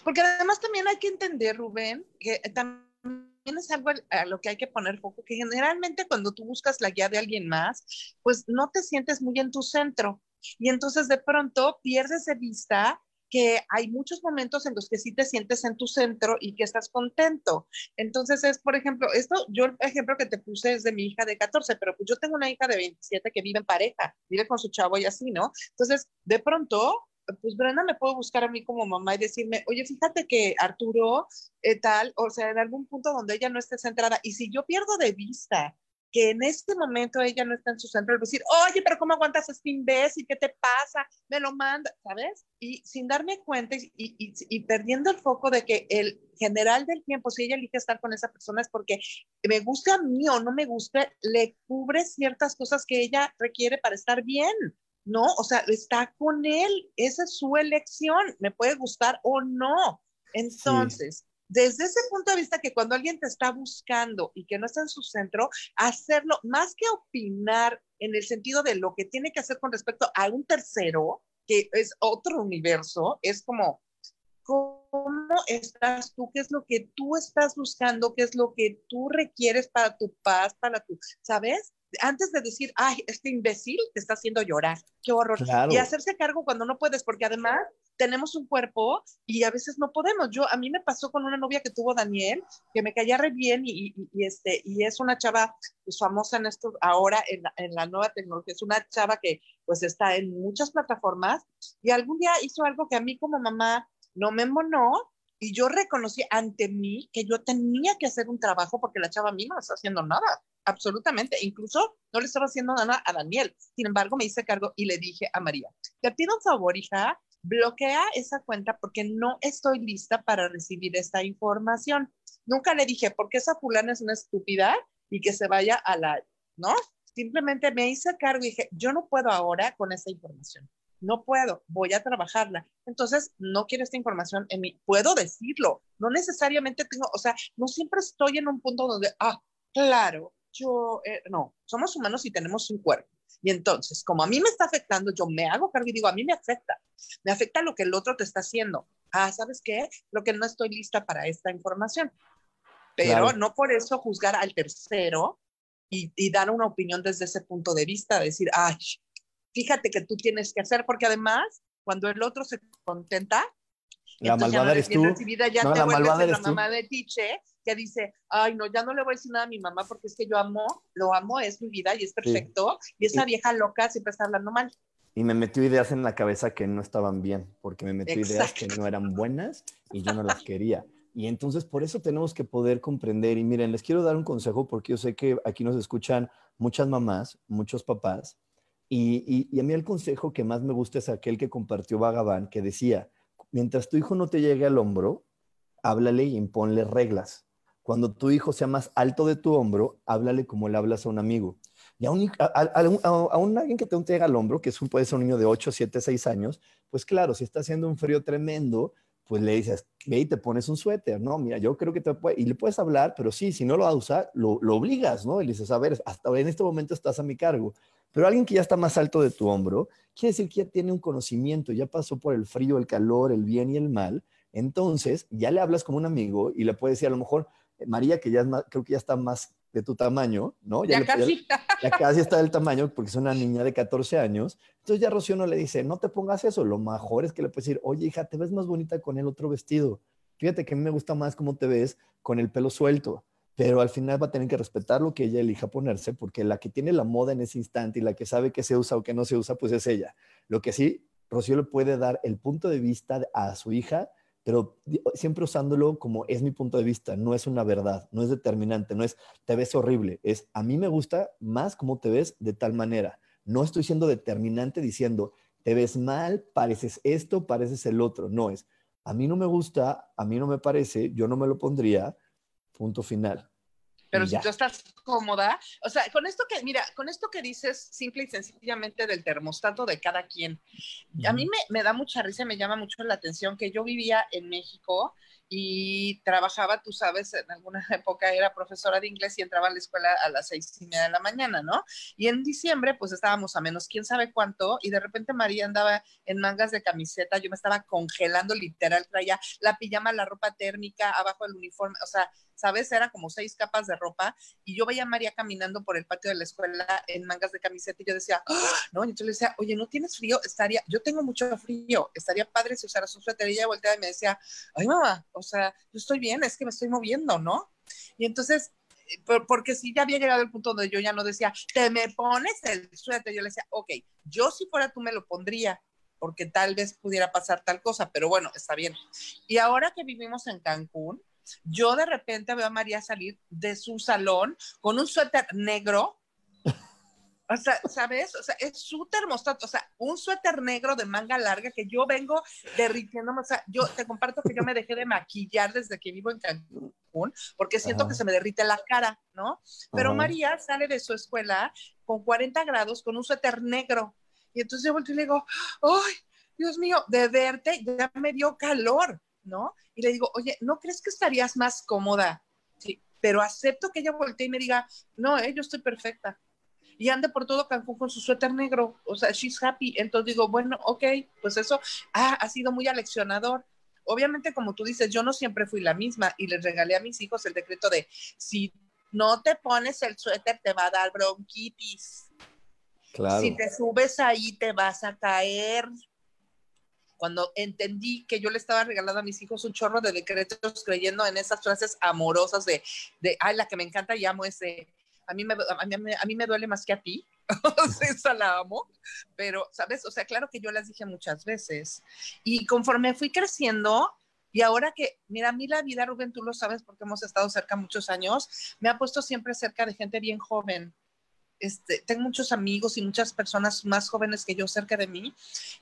Porque además también hay que entender, Rubén, que también es algo a lo que hay que poner foco, que generalmente cuando tú buscas la guía de alguien más, pues no te sientes muy en tu centro. Y entonces de pronto pierdes de vista que hay muchos momentos en los que sí te sientes en tu centro y que estás contento. Entonces es, por ejemplo, esto, yo el ejemplo que te puse es de mi hija de 14, pero pues yo tengo una hija de 27 que vive en pareja, vive con su chavo y así, ¿no? Entonces, de pronto, pues Brenda me puede buscar a mí como mamá y decirme, oye, fíjate que Arturo, eh, tal, o sea, en algún punto donde ella no esté centrada, y si yo pierdo de vista que en este momento ella no está en su centro, decir, oye, pero ¿cómo aguantas este imbécil? ¿Qué te pasa? Me lo manda, ¿sabes? Y sin darme cuenta y, y, y, perdiendo el foco de que el general del tiempo, si ella elige estar con esa persona es porque me gusta a mí o no me gusta, le cubre ciertas cosas que ella requiere para estar bien. ¿No? O sea, está con él, esa es su elección, me puede gustar o no. Entonces, desde ese punto de vista que cuando alguien te está buscando y que no está en su centro, hacerlo, más que opinar en el sentido de lo que tiene que hacer con respecto a un tercero, que es otro universo, es como, ¿cómo estás tú? ¿Qué es lo que tú estás buscando? ¿Qué es lo que tú requieres para tu paz, para tu, ¿sabes? Antes de decir, ay, este imbécil te está haciendo llorar, qué horror. Y hacerse cargo cuando no puedes, porque además tenemos un cuerpo y a veces no podemos. Yo, a mí me pasó con una novia que tuvo Daniel, que me caía re bien y, este, y es una chava pues, famosa en esto ahora en la, en la nueva tecnología. Es una chava que pues está en muchas plataformas y algún día hizo algo que a mí como mamá no me monó y yo reconocí ante mí que yo tenía que hacer un trabajo porque la chava a mí no está haciendo nada absolutamente. Incluso no le estaba haciendo nada a Daniel. Sin embargo, me hice cargo y le dije a María, te pido un favor, hija, bloquea esa cuenta porque no estoy lista para recibir esta información. Nunca le dije, porque esa fulana es una estúpida y que se vaya a la, ¿no? Simplemente me hice cargo y dije, yo no puedo ahora con esa información. No puedo, voy a trabajarla. Entonces, no quiero esta información en mí. Puedo decirlo, no necesariamente tengo, o sea, no siempre estoy en un punto donde, ah, claro, yo, eh, no, somos humanos y tenemos un cuerpo. Y entonces, como a mí me está afectando, yo me hago cargo y digo, a mí me afecta. Me afecta lo que el otro te está haciendo. Ah, ¿sabes qué? Lo que no estoy lista para esta información. Pero no por eso juzgar al tercero y, y, dar una opinión desde ese punto de vista, decir, ay, fíjate que tú tienes que hacer, porque además, cuando el otro se contenta, la malvada eres tú. ya no, te la malvada la mamá de Tiche que dice, ay, no, ya no le voy a decir nada a mi mamá porque es que yo amo, lo amo, es mi vida y es perfecto. Y esa vieja loca siempre está hablando mal. Y me metió ideas en la cabeza que no estaban bien, porque me metió ideas que no eran buenas y yo no las quería. Y entonces por eso tenemos que poder comprender. Y miren, les quiero dar un consejo porque yo sé que aquí nos escuchan muchas mamás, muchos papás. Y, a mí el consejo que más me gusta es aquel que compartió Vagabán, que decía, mientras tu hijo no te llegue al hombro, háblale y imponle reglas. Cuando tu hijo sea más alto de tu hombro, háblale como le hablas a un amigo. Y a un, a, alguien que te llega al hombro, que es un, puede ser un niño de 8, 7, 6 años, pues claro, si está haciendo un frío tremendo, pues le dices, ve y te pones un suéter, ¿no? Mira, yo creo que te puede, y le puedes hablar, pero sí, si no lo va a usar, lo, lo, obligas, ¿no? Y le dices, a ver, hasta en este momento estás a mi cargo. Pero alguien que ya está más alto de tu hombro, quiere decir que ya tiene un conocimiento, ya pasó por el frío, el calor, el bien y el mal. Entonces, ya le hablas como un amigo y le puedes decir, a lo mejor, María, que ya es creo que ya está más de tu tamaño, ¿no? Ya, casi. Ya, casi está del tamaño porque es una niña de 14 años. Entonces ya Rocío no le dice, no te pongas eso. Lo mejor es que le puedes decir, oye, hija, te ves más bonita con el otro vestido. Fíjate que a mí me gusta más cómo te ves con el pelo suelto. Pero al final va a tener que respetar lo que ella elija ponerse, porque la que tiene la moda en ese instante y la que sabe que se usa o que no se usa, pues es ella. Lo que sí, Rocío le puede dar el punto de vista a su hija pero siempre usándolo como es mi punto de vista, no es una verdad, no es determinante, no es te ves horrible, es a mí me gusta más cómo te ves de tal manera. No estoy siendo determinante diciendo te ves mal, pareces esto, pareces el otro, no es a mí no me gusta, a mí no me parece, yo no me lo pondría, punto final. Pero si tú estás cómoda, o sea, con esto que, mira, con esto que dices simple y sencillamente del termostato de cada quien, a mí me, me da mucha risa, me llama mucho la atención que yo vivía en México y trabajaba, tú sabes, en alguna época era profesora de inglés y entraba a la escuela a las seis y media de la mañana, ¿no? Y en diciembre, pues estábamos a menos quién sabe cuánto, y de repente María andaba en mangas de camiseta, yo me estaba congelando literal, traía la pijama, la ropa térmica, abajo el uniforme, o sea, ¿sabes? Era como seis capas de ropa y yo veía a María caminando por el patio de la escuela en mangas de camiseta y yo decía, ¡Ah!", no, y entonces le decía, oye, ¿no tienes frío? Estaría, yo tengo mucho frío, estaría padre si usara su suéter y ella volteaba y me decía, ay mamá, o sea, yo estoy bien, es que me estoy moviendo, ¿no? Y entonces eh, porque si ya había llegado el punto donde yo ya no decía, te me pones el suéter, yo le decía, ok, yo si fuera tú me lo pondría, porque tal vez pudiera pasar tal cosa, pero bueno, está bien. Y ahora que vivimos en Cancún, yo de repente veo a María salir de su salón con un suéter negro. O sea, ¿sabes? O sea, es su termostato, o sea, un suéter negro de manga larga que yo vengo derritiéndome. O sea, yo te comparto que yo me dejé de maquillar desde que vivo en Cancún, porque siento que se me derrite la cara, ¿no? Pero María sale de su escuela con 40 grados, con un suéter negro. Y entonces yo volteo y le digo, ¡ay, Dios mío, de verte ya me dio calor! ¿No? Y le digo, oye, ¿no crees que estarías más cómoda? Sí, pero acepto que ella voltee y me diga, no, eh, yo estoy perfecta. Y ande por todo Cancún con su suéter negro, o sea, she's happy. Entonces digo, bueno, ok, pues eso ah, ha sido muy aleccionador. Obviamente, como tú dices, yo no siempre fui la misma y les regalé a mis hijos el decreto de, si no te pones el suéter, te va a dar bronquitis. Claro. Si te subes ahí, te vas a caer cuando entendí que yo le estaba regalando a mis hijos un chorro de decretos creyendo en esas frases amorosas de, de ay, la que me encanta y amo ese, a mí me, a mí, a mí me duele más que a ti, esa la amo, pero, ¿sabes? O sea, claro que yo las dije muchas veces. Y conforme fui creciendo, y ahora que, mira, a mí la vida, Rubén, tú lo sabes porque hemos estado cerca muchos años, me ha puesto siempre cerca de gente bien joven este, tengo muchos amigos y muchas personas más jóvenes que yo cerca de mí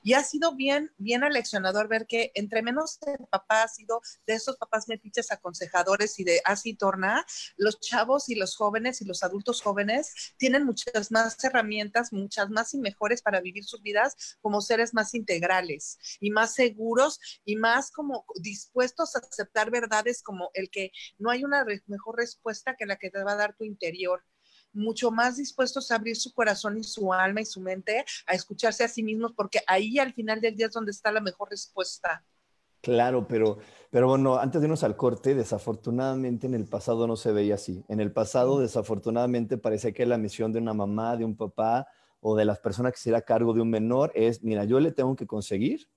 y ha sido bien, bien aleccionador ver que entre menos el papá ha sido de esos papás metiches aconsejadores y de así torna, los chavos y los jóvenes y los adultos jóvenes tienen muchas más herramientas, muchas más y mejores para vivir sus vidas como seres más integrales y más seguros y más como dispuestos a aceptar verdades como el que no hay una mejor respuesta que la que te va a dar tu interior mucho más dispuestos a abrir su corazón y su alma y su mente a escucharse a sí mismos, porque ahí al final del día es donde está la mejor respuesta. Claro, pero, pero bueno, antes de irnos al corte, desafortunadamente en el pasado no se veía así. En el pasado, desafortunadamente, parecía que la misión de una mamá, de un papá o de las personas que se a cargo de un menor es, mira, yo le tengo que conseguir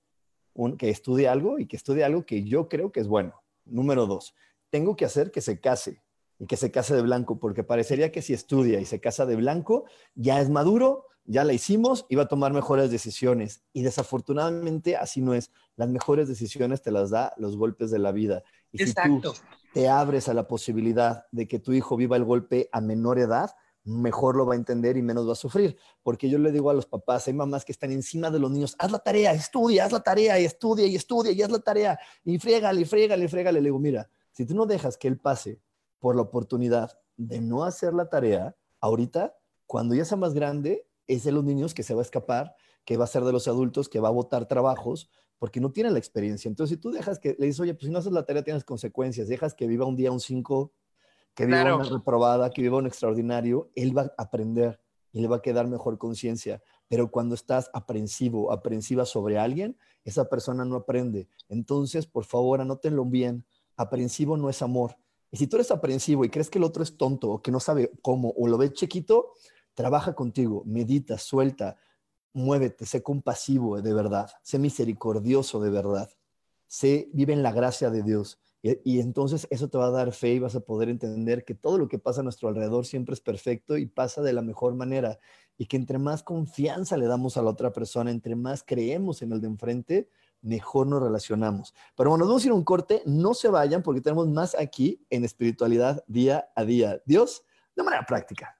un, que estudie algo y que estudie algo que yo creo que es bueno. Número dos, tengo que hacer que se case y que se case de blanco, porque parecería que si estudia y se casa de blanco, ya es maduro, ya la hicimos y va a tomar mejores decisiones. Y desafortunadamente así no es. Las mejores decisiones te las da los golpes de la vida. Y Exacto. si tú te abres a la posibilidad de que tu hijo viva el golpe a menor edad, mejor lo va a entender y menos va a sufrir. Porque yo le digo a los papás, hay mamás que están encima de los niños, haz la tarea, estudia, haz la tarea y estudia y estudia y haz la tarea y friégale, friégale, friégale. Le digo, mira, si tú no dejas que él pase por la oportunidad de no hacer la tarea, ahorita, cuando ya sea más grande, es de los niños que se va a escapar, que va a ser de los adultos, que va a votar trabajos, porque no tiene la experiencia. Entonces, si tú dejas que, le dices, oye, pues si no haces la tarea tienes consecuencias, dejas que viva un día un 5, que viva una reprobada, que viva un extraordinario, él va a aprender y le va a quedar mejor conciencia. Pero cuando estás aprensivo, aprensiva sobre alguien, esa persona no aprende. Entonces, por favor, anótenlo bien. Aprensivo no es amor Y si tú eres aprensivo y crees que el otro es tonto o que no sabe cómo o lo ves chiquito, trabaja contigo, medita, suelta, muévete, sé compasivo de verdad, sé misericordioso de verdad, sé, vive en la gracia de Dios. Y, entonces eso te va a dar fe y vas a poder entender que todo lo que pasa a nuestro alrededor siempre es perfecto y pasa de la mejor manera. Y que entre más confianza le damos a la otra persona, entre más creemos en el de enfrente, mejor nos relacionamos. Pero bueno, vamos a ir a un corte, no se vayan porque tenemos más aquí en espiritualidad día a día. Dios, de manera práctica.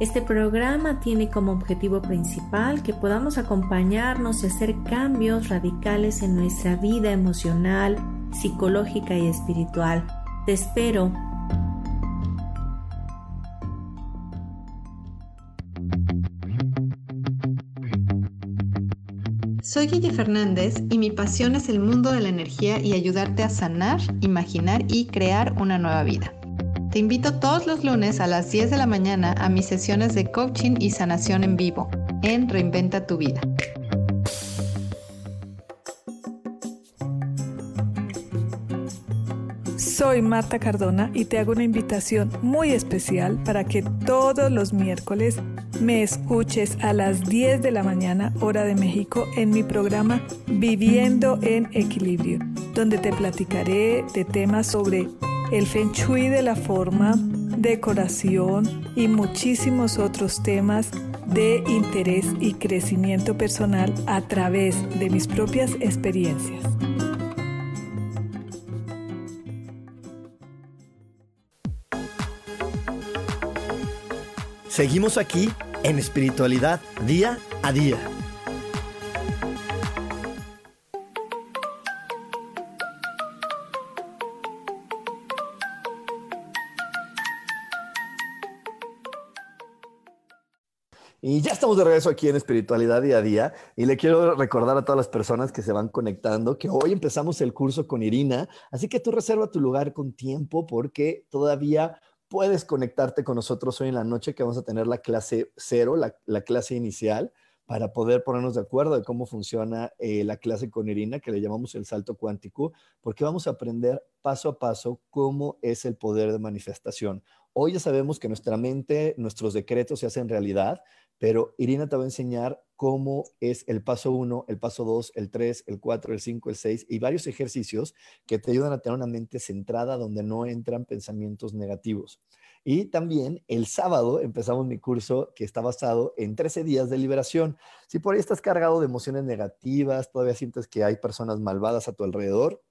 Este programa tiene como objetivo principal que podamos acompañarnos y hacer cambios radicales en nuestra vida emocional, psicológica y espiritual. Te espero. Soy Guille Fernández y mi pasión es el mundo de la energía y ayudarte a sanar, imaginar y crear una nueva vida. Te invito todos los lunes a las 10 de la mañana a mis sesiones de coaching y sanación en vivo en Reinventa tu vida. Soy Marta Cardona y te hago una invitación muy especial para que todos los miércoles me escuches a las 10 de la mañana hora de México en mi programa Viviendo en Equilibrio, donde te platicaré de temas sobre el feng shui de la forma, decoración y muchísimos otros temas de interés y crecimiento personal a través de mis propias experiencias. Seguimos aquí en espiritualidad día a día. Y ya estamos de regreso aquí en Espiritualidad Día a Día y le quiero recordar a todas las personas que se van conectando que hoy empezamos el curso con Irina, así que tú reserva tu lugar con tiempo porque todavía puedes conectarte con nosotros hoy en la noche que vamos a tener la clase cero, la, clase inicial, para poder ponernos de acuerdo de cómo funciona eh, la clase con Irina, que le llamamos el salto cuántico, porque vamos a aprender paso a paso cómo es el poder de manifestación. Hoy ya sabemos que nuestra mente, nuestros decretos se hacen realidad, pero Irina te va a enseñar cómo es el paso 1, el paso 2, el 3, el 4, el 5, el 6 y varios ejercicios que te ayudan a tener una mente centrada donde no entran pensamientos negativos. Y también el sábado empezamos mi curso que está basado en 13 días de liberación. Si por ahí estás cargado de emociones negativas, todavía sientes que hay personas malvadas a tu alrededor,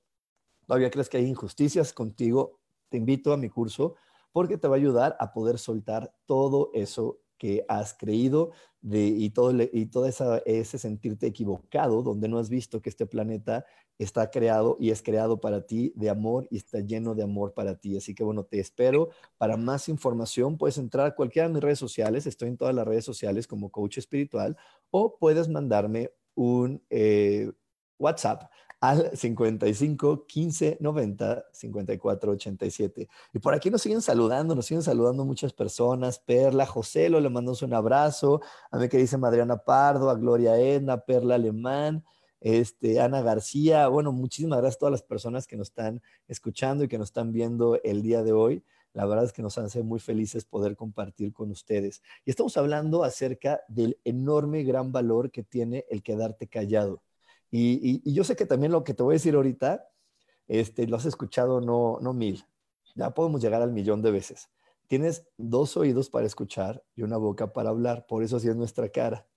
todavía crees que hay injusticias contigo, te invito a mi curso porque te va a ayudar a poder soltar todo eso que has creído y todo, y todo ese sentirte equivocado, donde no has visto que este planeta está creado y es creado para ti de amor y está lleno de amor para ti. Así que bueno, te espero. Para más información puedes entrar a cualquiera de mis redes sociales, estoy en todas las redes sociales como coach espiritual, o puedes mandarme un eh, WhatsApp al 55 15 90 54 87. Y por aquí nos siguen saludando, nos siguen saludando muchas personas. Perla, José, lo le mandamos un abrazo. A mí que dice Madriana Pardo, a Gloria Edna, Perla Alemán, este, Ana García. Bueno, muchísimas gracias a todas las personas que nos están escuchando y que nos están viendo el día de hoy. La verdad es que nos hace muy felices poder compartir con ustedes. Y estamos hablando acerca del enorme gran valor que tiene el quedarte callado. Y, yo sé que también lo que te voy a decir ahorita, este, lo has escuchado no, no mil, ya podemos llegar al millón de veces. Tienes dos oídos para escuchar y una boca para hablar, por eso así es nuestra cara,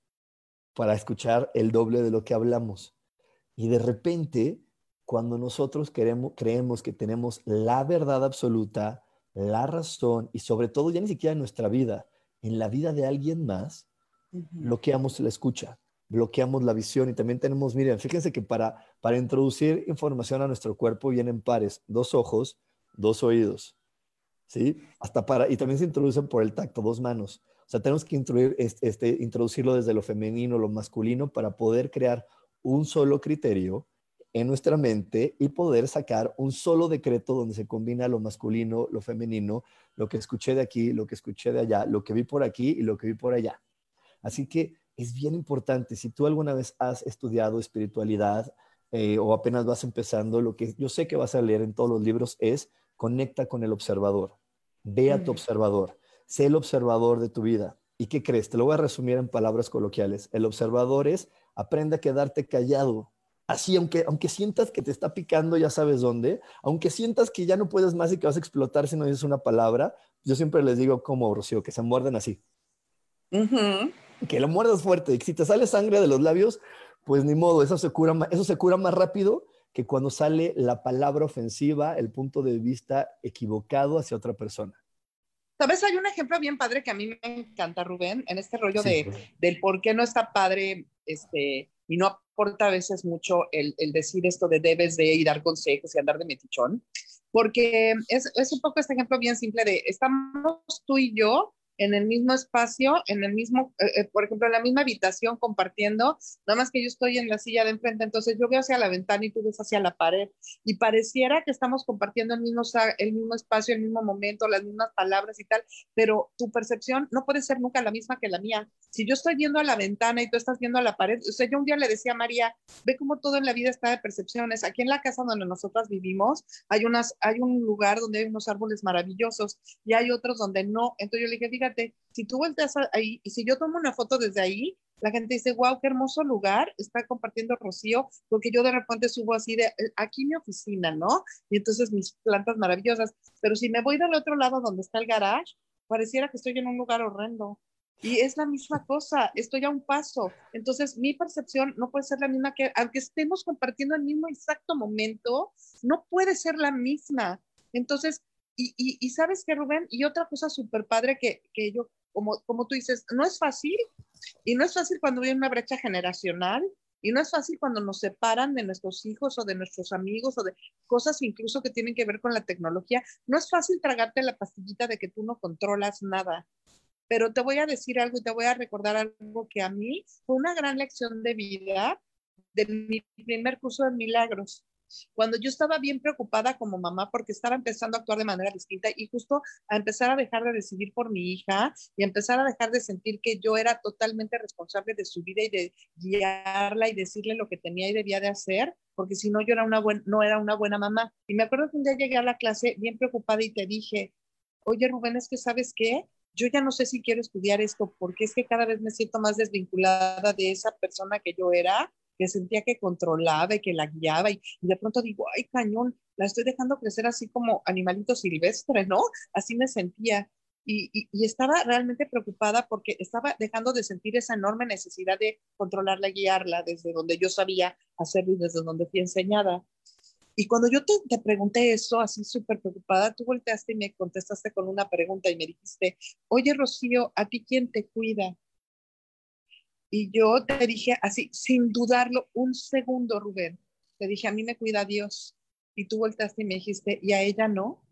para escuchar el doble de lo que hablamos. Y de repente, cuando nosotros queremos, creemos que tenemos la verdad absoluta, la razón y sobre todo ya ni siquiera en nuestra vida, en la vida de alguien más, bloqueamos la escucha, bloqueamos la visión y también tenemos, miren, fíjense que para, para introducir información a nuestro cuerpo vienen pares, dos ojos, dos oídos, ¿sí? Hasta para, y también se introducen por el tacto, dos manos. O sea, tenemos que introducir, este, introducirlo desde lo femenino, lo masculino, para poder crear un solo criterio en nuestra mente y poder sacar un solo decreto donde se combina lo masculino, lo femenino, lo que escuché de aquí, lo que escuché de allá, lo que vi por aquí y lo que vi por allá. Así que es bien importante, si tú alguna vez has estudiado espiritualidad eh, o apenas vas empezando, lo que yo sé que vas a leer en todos los libros es conecta con el observador, ve a tu observador, sé el observador de tu vida. ¿Y qué crees? Te lo voy a resumir en palabras coloquiales. El observador es aprende a quedarte callado Así, aunque, aunque sientas que te está picando, ya sabes dónde, aunque sientas que ya no puedes más y que vas a explotar si no dices una palabra, yo siempre les digo como Rocío, que se muerden así. Que lo muerdas fuerte. Y si te sale sangre de los labios, pues ni modo, eso se cura, eso se cura más rápido que cuando sale la palabra ofensiva, el punto de vista equivocado hacia otra persona. Sabes, hay un ejemplo bien padre que a mí me encanta, Rubén, en este rollo de, pues. del por qué no está padre este, y no aporta a veces mucho el, el, decir esto de debes de ir dar consejos y andar de metichón, porque es, es un poco este ejemplo bien simple de estamos tú y yo en el mismo espacio, en el mismo, eh, eh, por ejemplo, en la misma habitación compartiendo, nada más que yo estoy en la silla de enfrente, entonces yo veo hacia la ventana y tú ves hacia la pared y pareciera que estamos compartiendo el mismo, el mismo espacio, el mismo momento, las mismas palabras y tal, pero tu percepción no puede ser nunca la misma que la mía. Si yo estoy viendo a la ventana y tú estás viendo a la pared, o sea, yo un día le decía a María, ve cómo todo en la vida está de percepciones. Aquí en la casa donde nosotras vivimos, hay, unas, hay un lugar donde hay unos árboles maravillosos y hay otros donde no. Entonces yo le dije, fíjate, si tú volteas ahí y si yo tomo una foto desde ahí, la gente dice, wow, qué hermoso lugar, está compartiendo Rocío, porque yo de repente subo así de, eh, aquí mi oficina, ¿no? Y entonces mis plantas maravillosas, pero si me voy del otro lado donde está el garage, pareciera que estoy en un lugar horrendo. Y es la misma cosa, estoy a un paso. Entonces, mi percepción no puede ser la misma que, aunque estemos compartiendo el mismo exacto momento, no puede ser la misma. Entonces, y, sabes que, Rubén, y otra cosa súper padre que, que yo, como, como tú dices, no es fácil, y no es fácil cuando hay una brecha generacional, y no es fácil cuando nos separan de nuestros hijos o de nuestros amigos o de cosas incluso que tienen que ver con la tecnología. No es fácil tragarte la pastillita de que tú no controlas nada. Pero te voy a decir algo y te voy a recordar algo que a mí fue una gran lección de vida de mi primer curso de milagros cuando yo estaba bien preocupada como mamá porque estaba empezando a actuar de manera distinta y justo a empezar a dejar de decidir por mi hija y empezar a dejar de sentir que yo era totalmente responsable de su vida y de guiarla y decirle lo que tenía y debía de hacer, porque si no yo era una no era una buena mamá. Y me acuerdo que un día llegué a la clase bien preocupada y te dije, oye Rubén, es que sabes qué, yo ya no sé si quiero estudiar esto porque es que cada vez me siento más desvinculada de esa persona que yo era que sentía que controlaba y que la guiaba y, de pronto digo, ay cañón, la estoy dejando crecer así como animalito silvestre, ¿no? Así me sentía. Y, y, estaba realmente preocupada porque estaba dejando de sentir esa enorme necesidad de controlarla, guiarla desde donde yo sabía hacerlo y desde donde fui enseñada. Y cuando yo te, te pregunté eso, así súper preocupada, tú volteaste y me contestaste con una pregunta y me dijiste, oye Rocío, ¿a ti quién te cuida? Y yo te dije así, sin dudarlo, un segundo, Rubén, te dije, a mí me cuida Dios. Y tú voltaste y me dijiste, ¿y a ella no?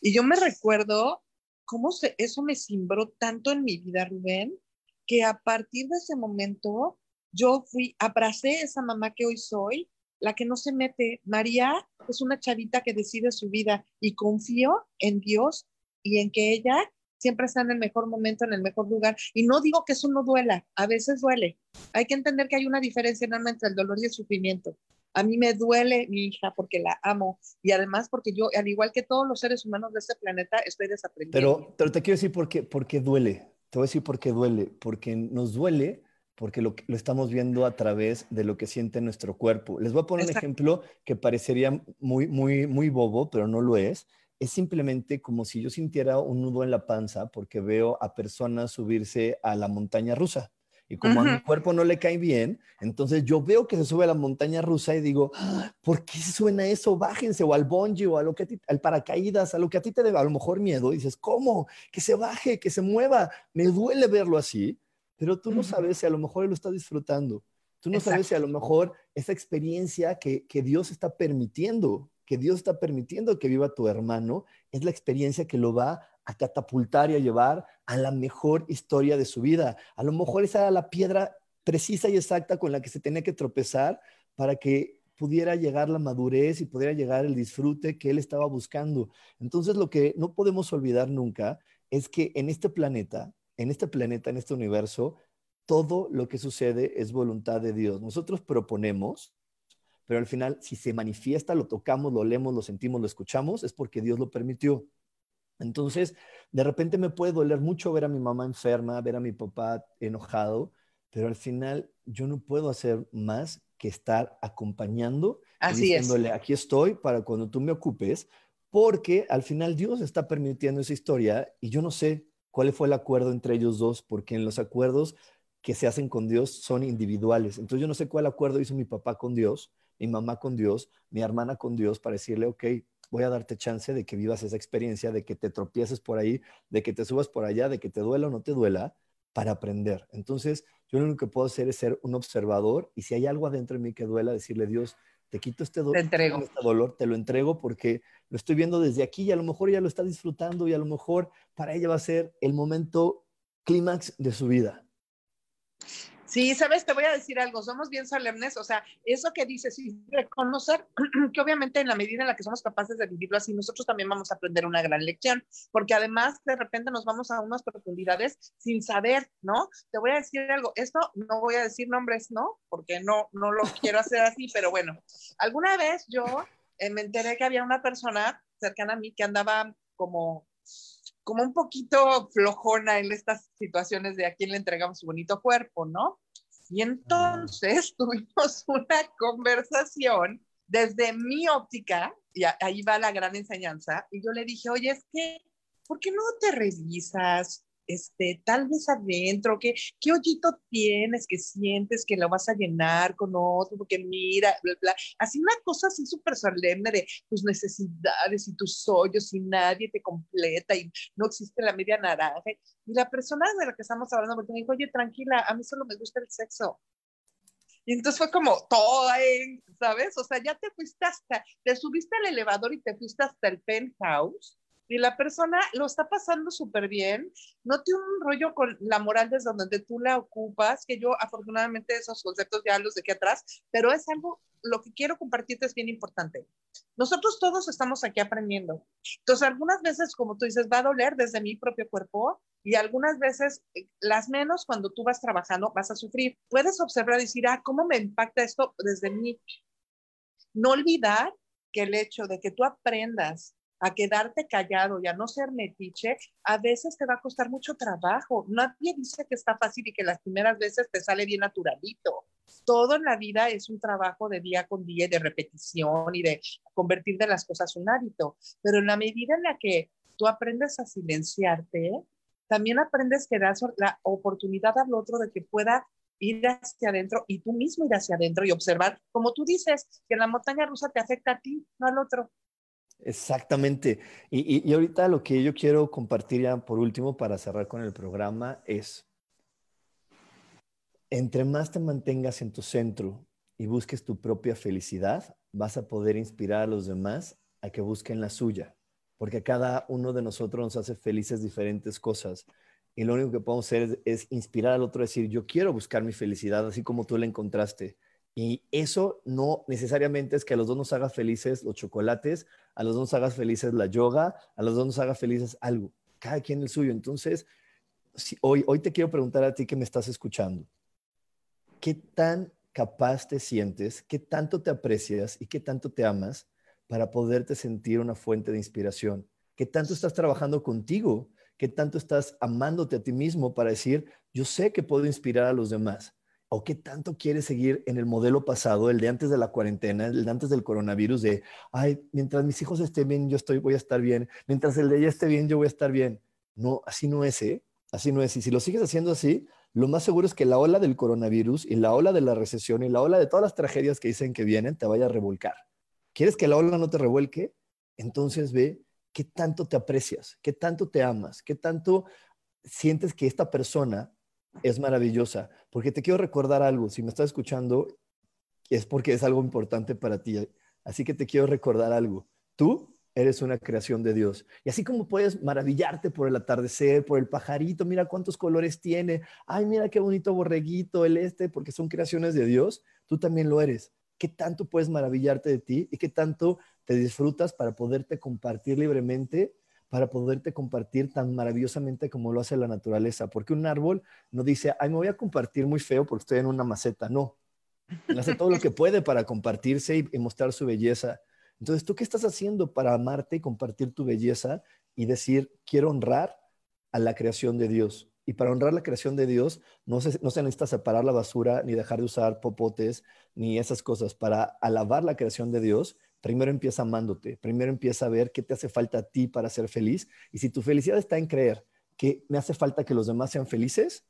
Y yo me recuerdo cómo se, eso me cimbró tanto en mi vida, Rubén, que a partir de ese momento yo fui, abracé a esa mamá que hoy soy, la que no se mete. María es una chavita que decide su vida y confío en Dios y en que ella siempre está en el mejor momento, en el mejor lugar. Y no digo que eso no duela, a veces duele. Hay que entender que hay una diferencia enorme entre el dolor y el sufrimiento. A mí me duele mi hija porque la amo y además porque yo, al igual que todos los seres humanos de este planeta, estoy desaprendiendo. Pero, pero te quiero decir por qué, por qué duele. Te voy a decir por qué duele. Porque nos duele porque lo, lo, estamos viendo a través de lo que siente nuestro cuerpo. Les voy a poner un ejemplo que parecería muy, muy, muy bobo, pero no lo es es simplemente como si yo sintiera un nudo en la panza porque veo a personas subirse a la montaña rusa. Y como a mi cuerpo no le cae bien, entonces yo veo que se sube a la montaña rusa y digo, ¡Ah! ¿por qué se suben a eso? Bájense o al bungee o a lo que a ti, al paracaídas, a lo que a ti te debe a lo mejor miedo. Y dices, ¿cómo? Que se baje, que se mueva. Me duele verlo así, pero tú no sabes si a lo mejor él lo está disfrutando. Tú no sabes si a lo mejor esa experiencia que, que Dios está permitiendo, que Dios está permitiendo que viva tu hermano, es la experiencia que lo va a catapultar y a llevar a la mejor historia de su vida. A lo mejor esa era la piedra precisa y exacta con la que se tenía que tropezar para que pudiera llegar la madurez y pudiera llegar el disfrute que él estaba buscando. Entonces, lo que no podemos olvidar nunca es que en este planeta, en este planeta, en este universo, todo lo que sucede es voluntad de Dios. Nosotros proponemos, pero al final, si se manifiesta, lo tocamos, lo leemos, lo sentimos, lo escuchamos, es porque Dios lo permitió. Entonces, de repente me puede doler mucho ver a mi mamá enferma, ver a mi papá enojado, pero al final yo no puedo hacer más que estar acompañando Así diciéndole, aquí estoy para cuando tú me ocupes, porque al final Dios está permitiendo esa historia y yo no sé cuál fue el acuerdo entre ellos dos, porque en los acuerdos que se hacen con Dios son individuales. Entonces yo no sé cuál acuerdo hizo mi papá con Dios, mi mamá con Dios, mi hermana con Dios para decirle, ok, voy a darte chance de que vivas esa experiencia, de que te tropieces por ahí, de que te subas por allá, de que te duela o no te duela, para aprender. Entonces, yo lo único que puedo hacer es ser un observador y si hay algo adentro de mí que duela, decirle, Dios, te quito este, te entrego. este dolor, te lo entrego porque lo estoy viendo desde aquí y a lo mejor ella lo está disfrutando y a lo mejor para ella va a ser el momento clímax de su vida. Sí, sabes, te voy a decir algo, somos bien solemnes, o sea, eso que dices, y reconocer que obviamente en la medida en la que somos capaces de vivirlo así, nosotros también vamos a aprender una gran lección, porque además de repente nos vamos a unas profundidades sin saber, ¿no? Te voy a decir algo, esto no voy a decir nombres, ¿no? Porque no, no lo quiero hacer así, pero bueno, alguna vez yo eh, me enteré que había una persona cercana a mí que andaba como como un poquito flojona en estas situaciones de a quién le entregamos su bonito cuerpo, ¿no? Y entonces tuvimos una conversación desde mi óptica, y ahí va la gran enseñanza, y yo le dije, oye, es que, ¿por qué no te revisas? Este, tal vez adentro, ¿qué, qué hoyito tienes que sientes que lo vas a llenar con otro, porque mira, bla, bla. Así una cosa así súper solemne de tus necesidades y tus hoyos y nadie te completa y no existe la media naranja. Y la persona de la que estamos hablando me dijo, oye, tranquila, a mí solo me gusta el sexo. Y entonces fue como todo ¿sabes? O sea, ya te fuiste hasta, te subiste al elevador y te fuiste hasta el penthouse y la persona lo está pasando súper bien, no tiene un rollo con la moral desde donde tú la ocupas, que yo afortunadamente esos conceptos ya los dejé atrás, pero es algo, lo que quiero compartirte es bien importante. Nosotros todos estamos aquí aprendiendo. Entonces, algunas veces, como tú dices, va a doler desde mi propio cuerpo y algunas veces, eh, las menos, cuando tú vas trabajando, vas a sufrir. Puedes observar y decir, ah, ¿cómo me impacta esto desde mí? No olvidar que el hecho de que tú aprendas a quedarte callado y a no ser metiche, a veces te va a costar mucho trabajo. Nadie dice que está fácil y que las primeras veces te sale bien naturalito. Todo en la vida es un trabajo de día con día de repetición y de convertir de las cosas un hábito. Pero en la medida en la que tú aprendes a silenciarte, también aprendes que das la oportunidad al otro de que pueda ir hacia adentro y tú mismo ir hacia adentro y observar, como tú dices, que la montaña rusa te afecta a ti, no al otro. Exactamente. Y, ahorita lo que yo quiero compartir ya por último para cerrar con el programa es, entre más te mantengas en tu centro y busques tu propia felicidad, vas a poder inspirar a los demás a que busquen la suya, porque cada uno de nosotros nos hace felices diferentes cosas. Y lo único que podemos hacer es, es inspirar al otro a decir, yo quiero buscar mi felicidad así como tú la encontraste. Y eso no necesariamente es que a los dos nos haga felices los chocolates, a los dos nos haga felices la yoga, a los dos nos haga felices algo, cada quien el suyo. Entonces, hoy, hoy te quiero preguntar a ti que me estás escuchando, ¿qué tan capaz te sientes, qué tanto te aprecias y qué tanto te amas para poderte sentir una fuente de inspiración? ¿Qué tanto estás trabajando contigo? ¿Qué tanto estás amándote a ti mismo para decir, yo sé que puedo inspirar a los demás? ¿O qué tanto quieres seguir en el modelo pasado, el de antes de la cuarentena, el de antes del coronavirus, de, ay, mientras mis hijos estén bien, yo estoy, voy a estar bien, mientras el de ella esté bien, yo voy a estar bien? No, así no es, ¿eh? Así no es. Y si lo sigues haciendo así, lo más seguro es que la ola del coronavirus y la ola de la recesión y la ola de todas las tragedias que dicen que vienen te vaya a revolcar. ¿Quieres que la ola no te revuelque? Entonces ve qué tanto te aprecias, qué tanto te amas, qué tanto sientes que esta persona es maravillosa. Porque te quiero recordar algo, si me estás escuchando, es porque es algo importante para ti. Así que te quiero recordar algo. Tú eres una creación de Dios. Y así como puedes maravillarte por el atardecer, por el pajarito, mira cuántos colores tiene, ay, mira qué bonito borreguito el este, porque son creaciones de Dios, tú también lo eres. ¿Qué tanto puedes maravillarte de ti y qué tanto te disfrutas para poderte compartir libremente, para poderte compartir tan maravillosamente como lo hace la naturaleza? Porque un árbol no dice, ay, me voy a compartir muy feo porque estoy en una maceta, no. Hace todo lo que puede para compartirse y mostrar su belleza entonces, ¿tú qué estás haciendo para amarte y compartir tu belleza y decir, quiero honrar a la creación de Dios? Y para honrar la creación de Dios, no se, no se necesita separar la basura, ni dejar de usar popotes, ni esas cosas. Para alabar la creación de Dios, primero empieza amándote, primero empieza a ver qué te hace falta a ti para ser feliz. Y si tu felicidad está en creer que me hace falta que los demás sean felices,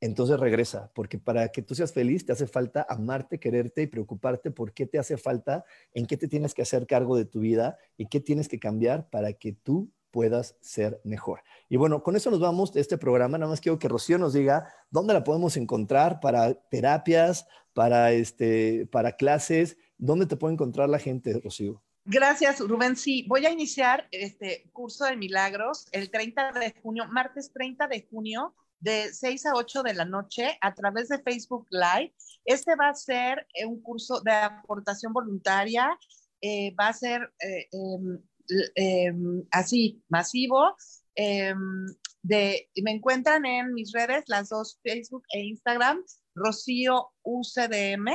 entonces regresa, porque para que tú seas feliz te hace falta amarte, quererte y preocuparte por qué te hace falta, en qué te tienes que hacer cargo de tu vida y qué tienes que cambiar para que tú puedas ser mejor. Y bueno, con eso nos vamos de este programa. Nada más quiero que Rocío nos diga dónde la podemos encontrar para terapias, para, este, para clases, dónde te puede encontrar la gente, Rocío. Gracias, Rubén. Sí, voy a iniciar este curso de milagros el 30 de junio, martes 30 de junio de 6 a 8 de la noche a través de Facebook Live. Este va a ser eh, un curso de aportación voluntaria, eh, va a ser eh, em, em, así, masivo. Em, me encuentran en mis redes, las dos, Facebook e Instagram, Rocío UCDM.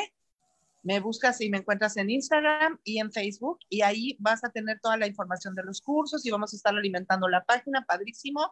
Me buscas y me encuentras en Instagram y en Facebook y ahí vas a tener toda la información de los cursos y vamos a estar alimentando la página, padrísimo.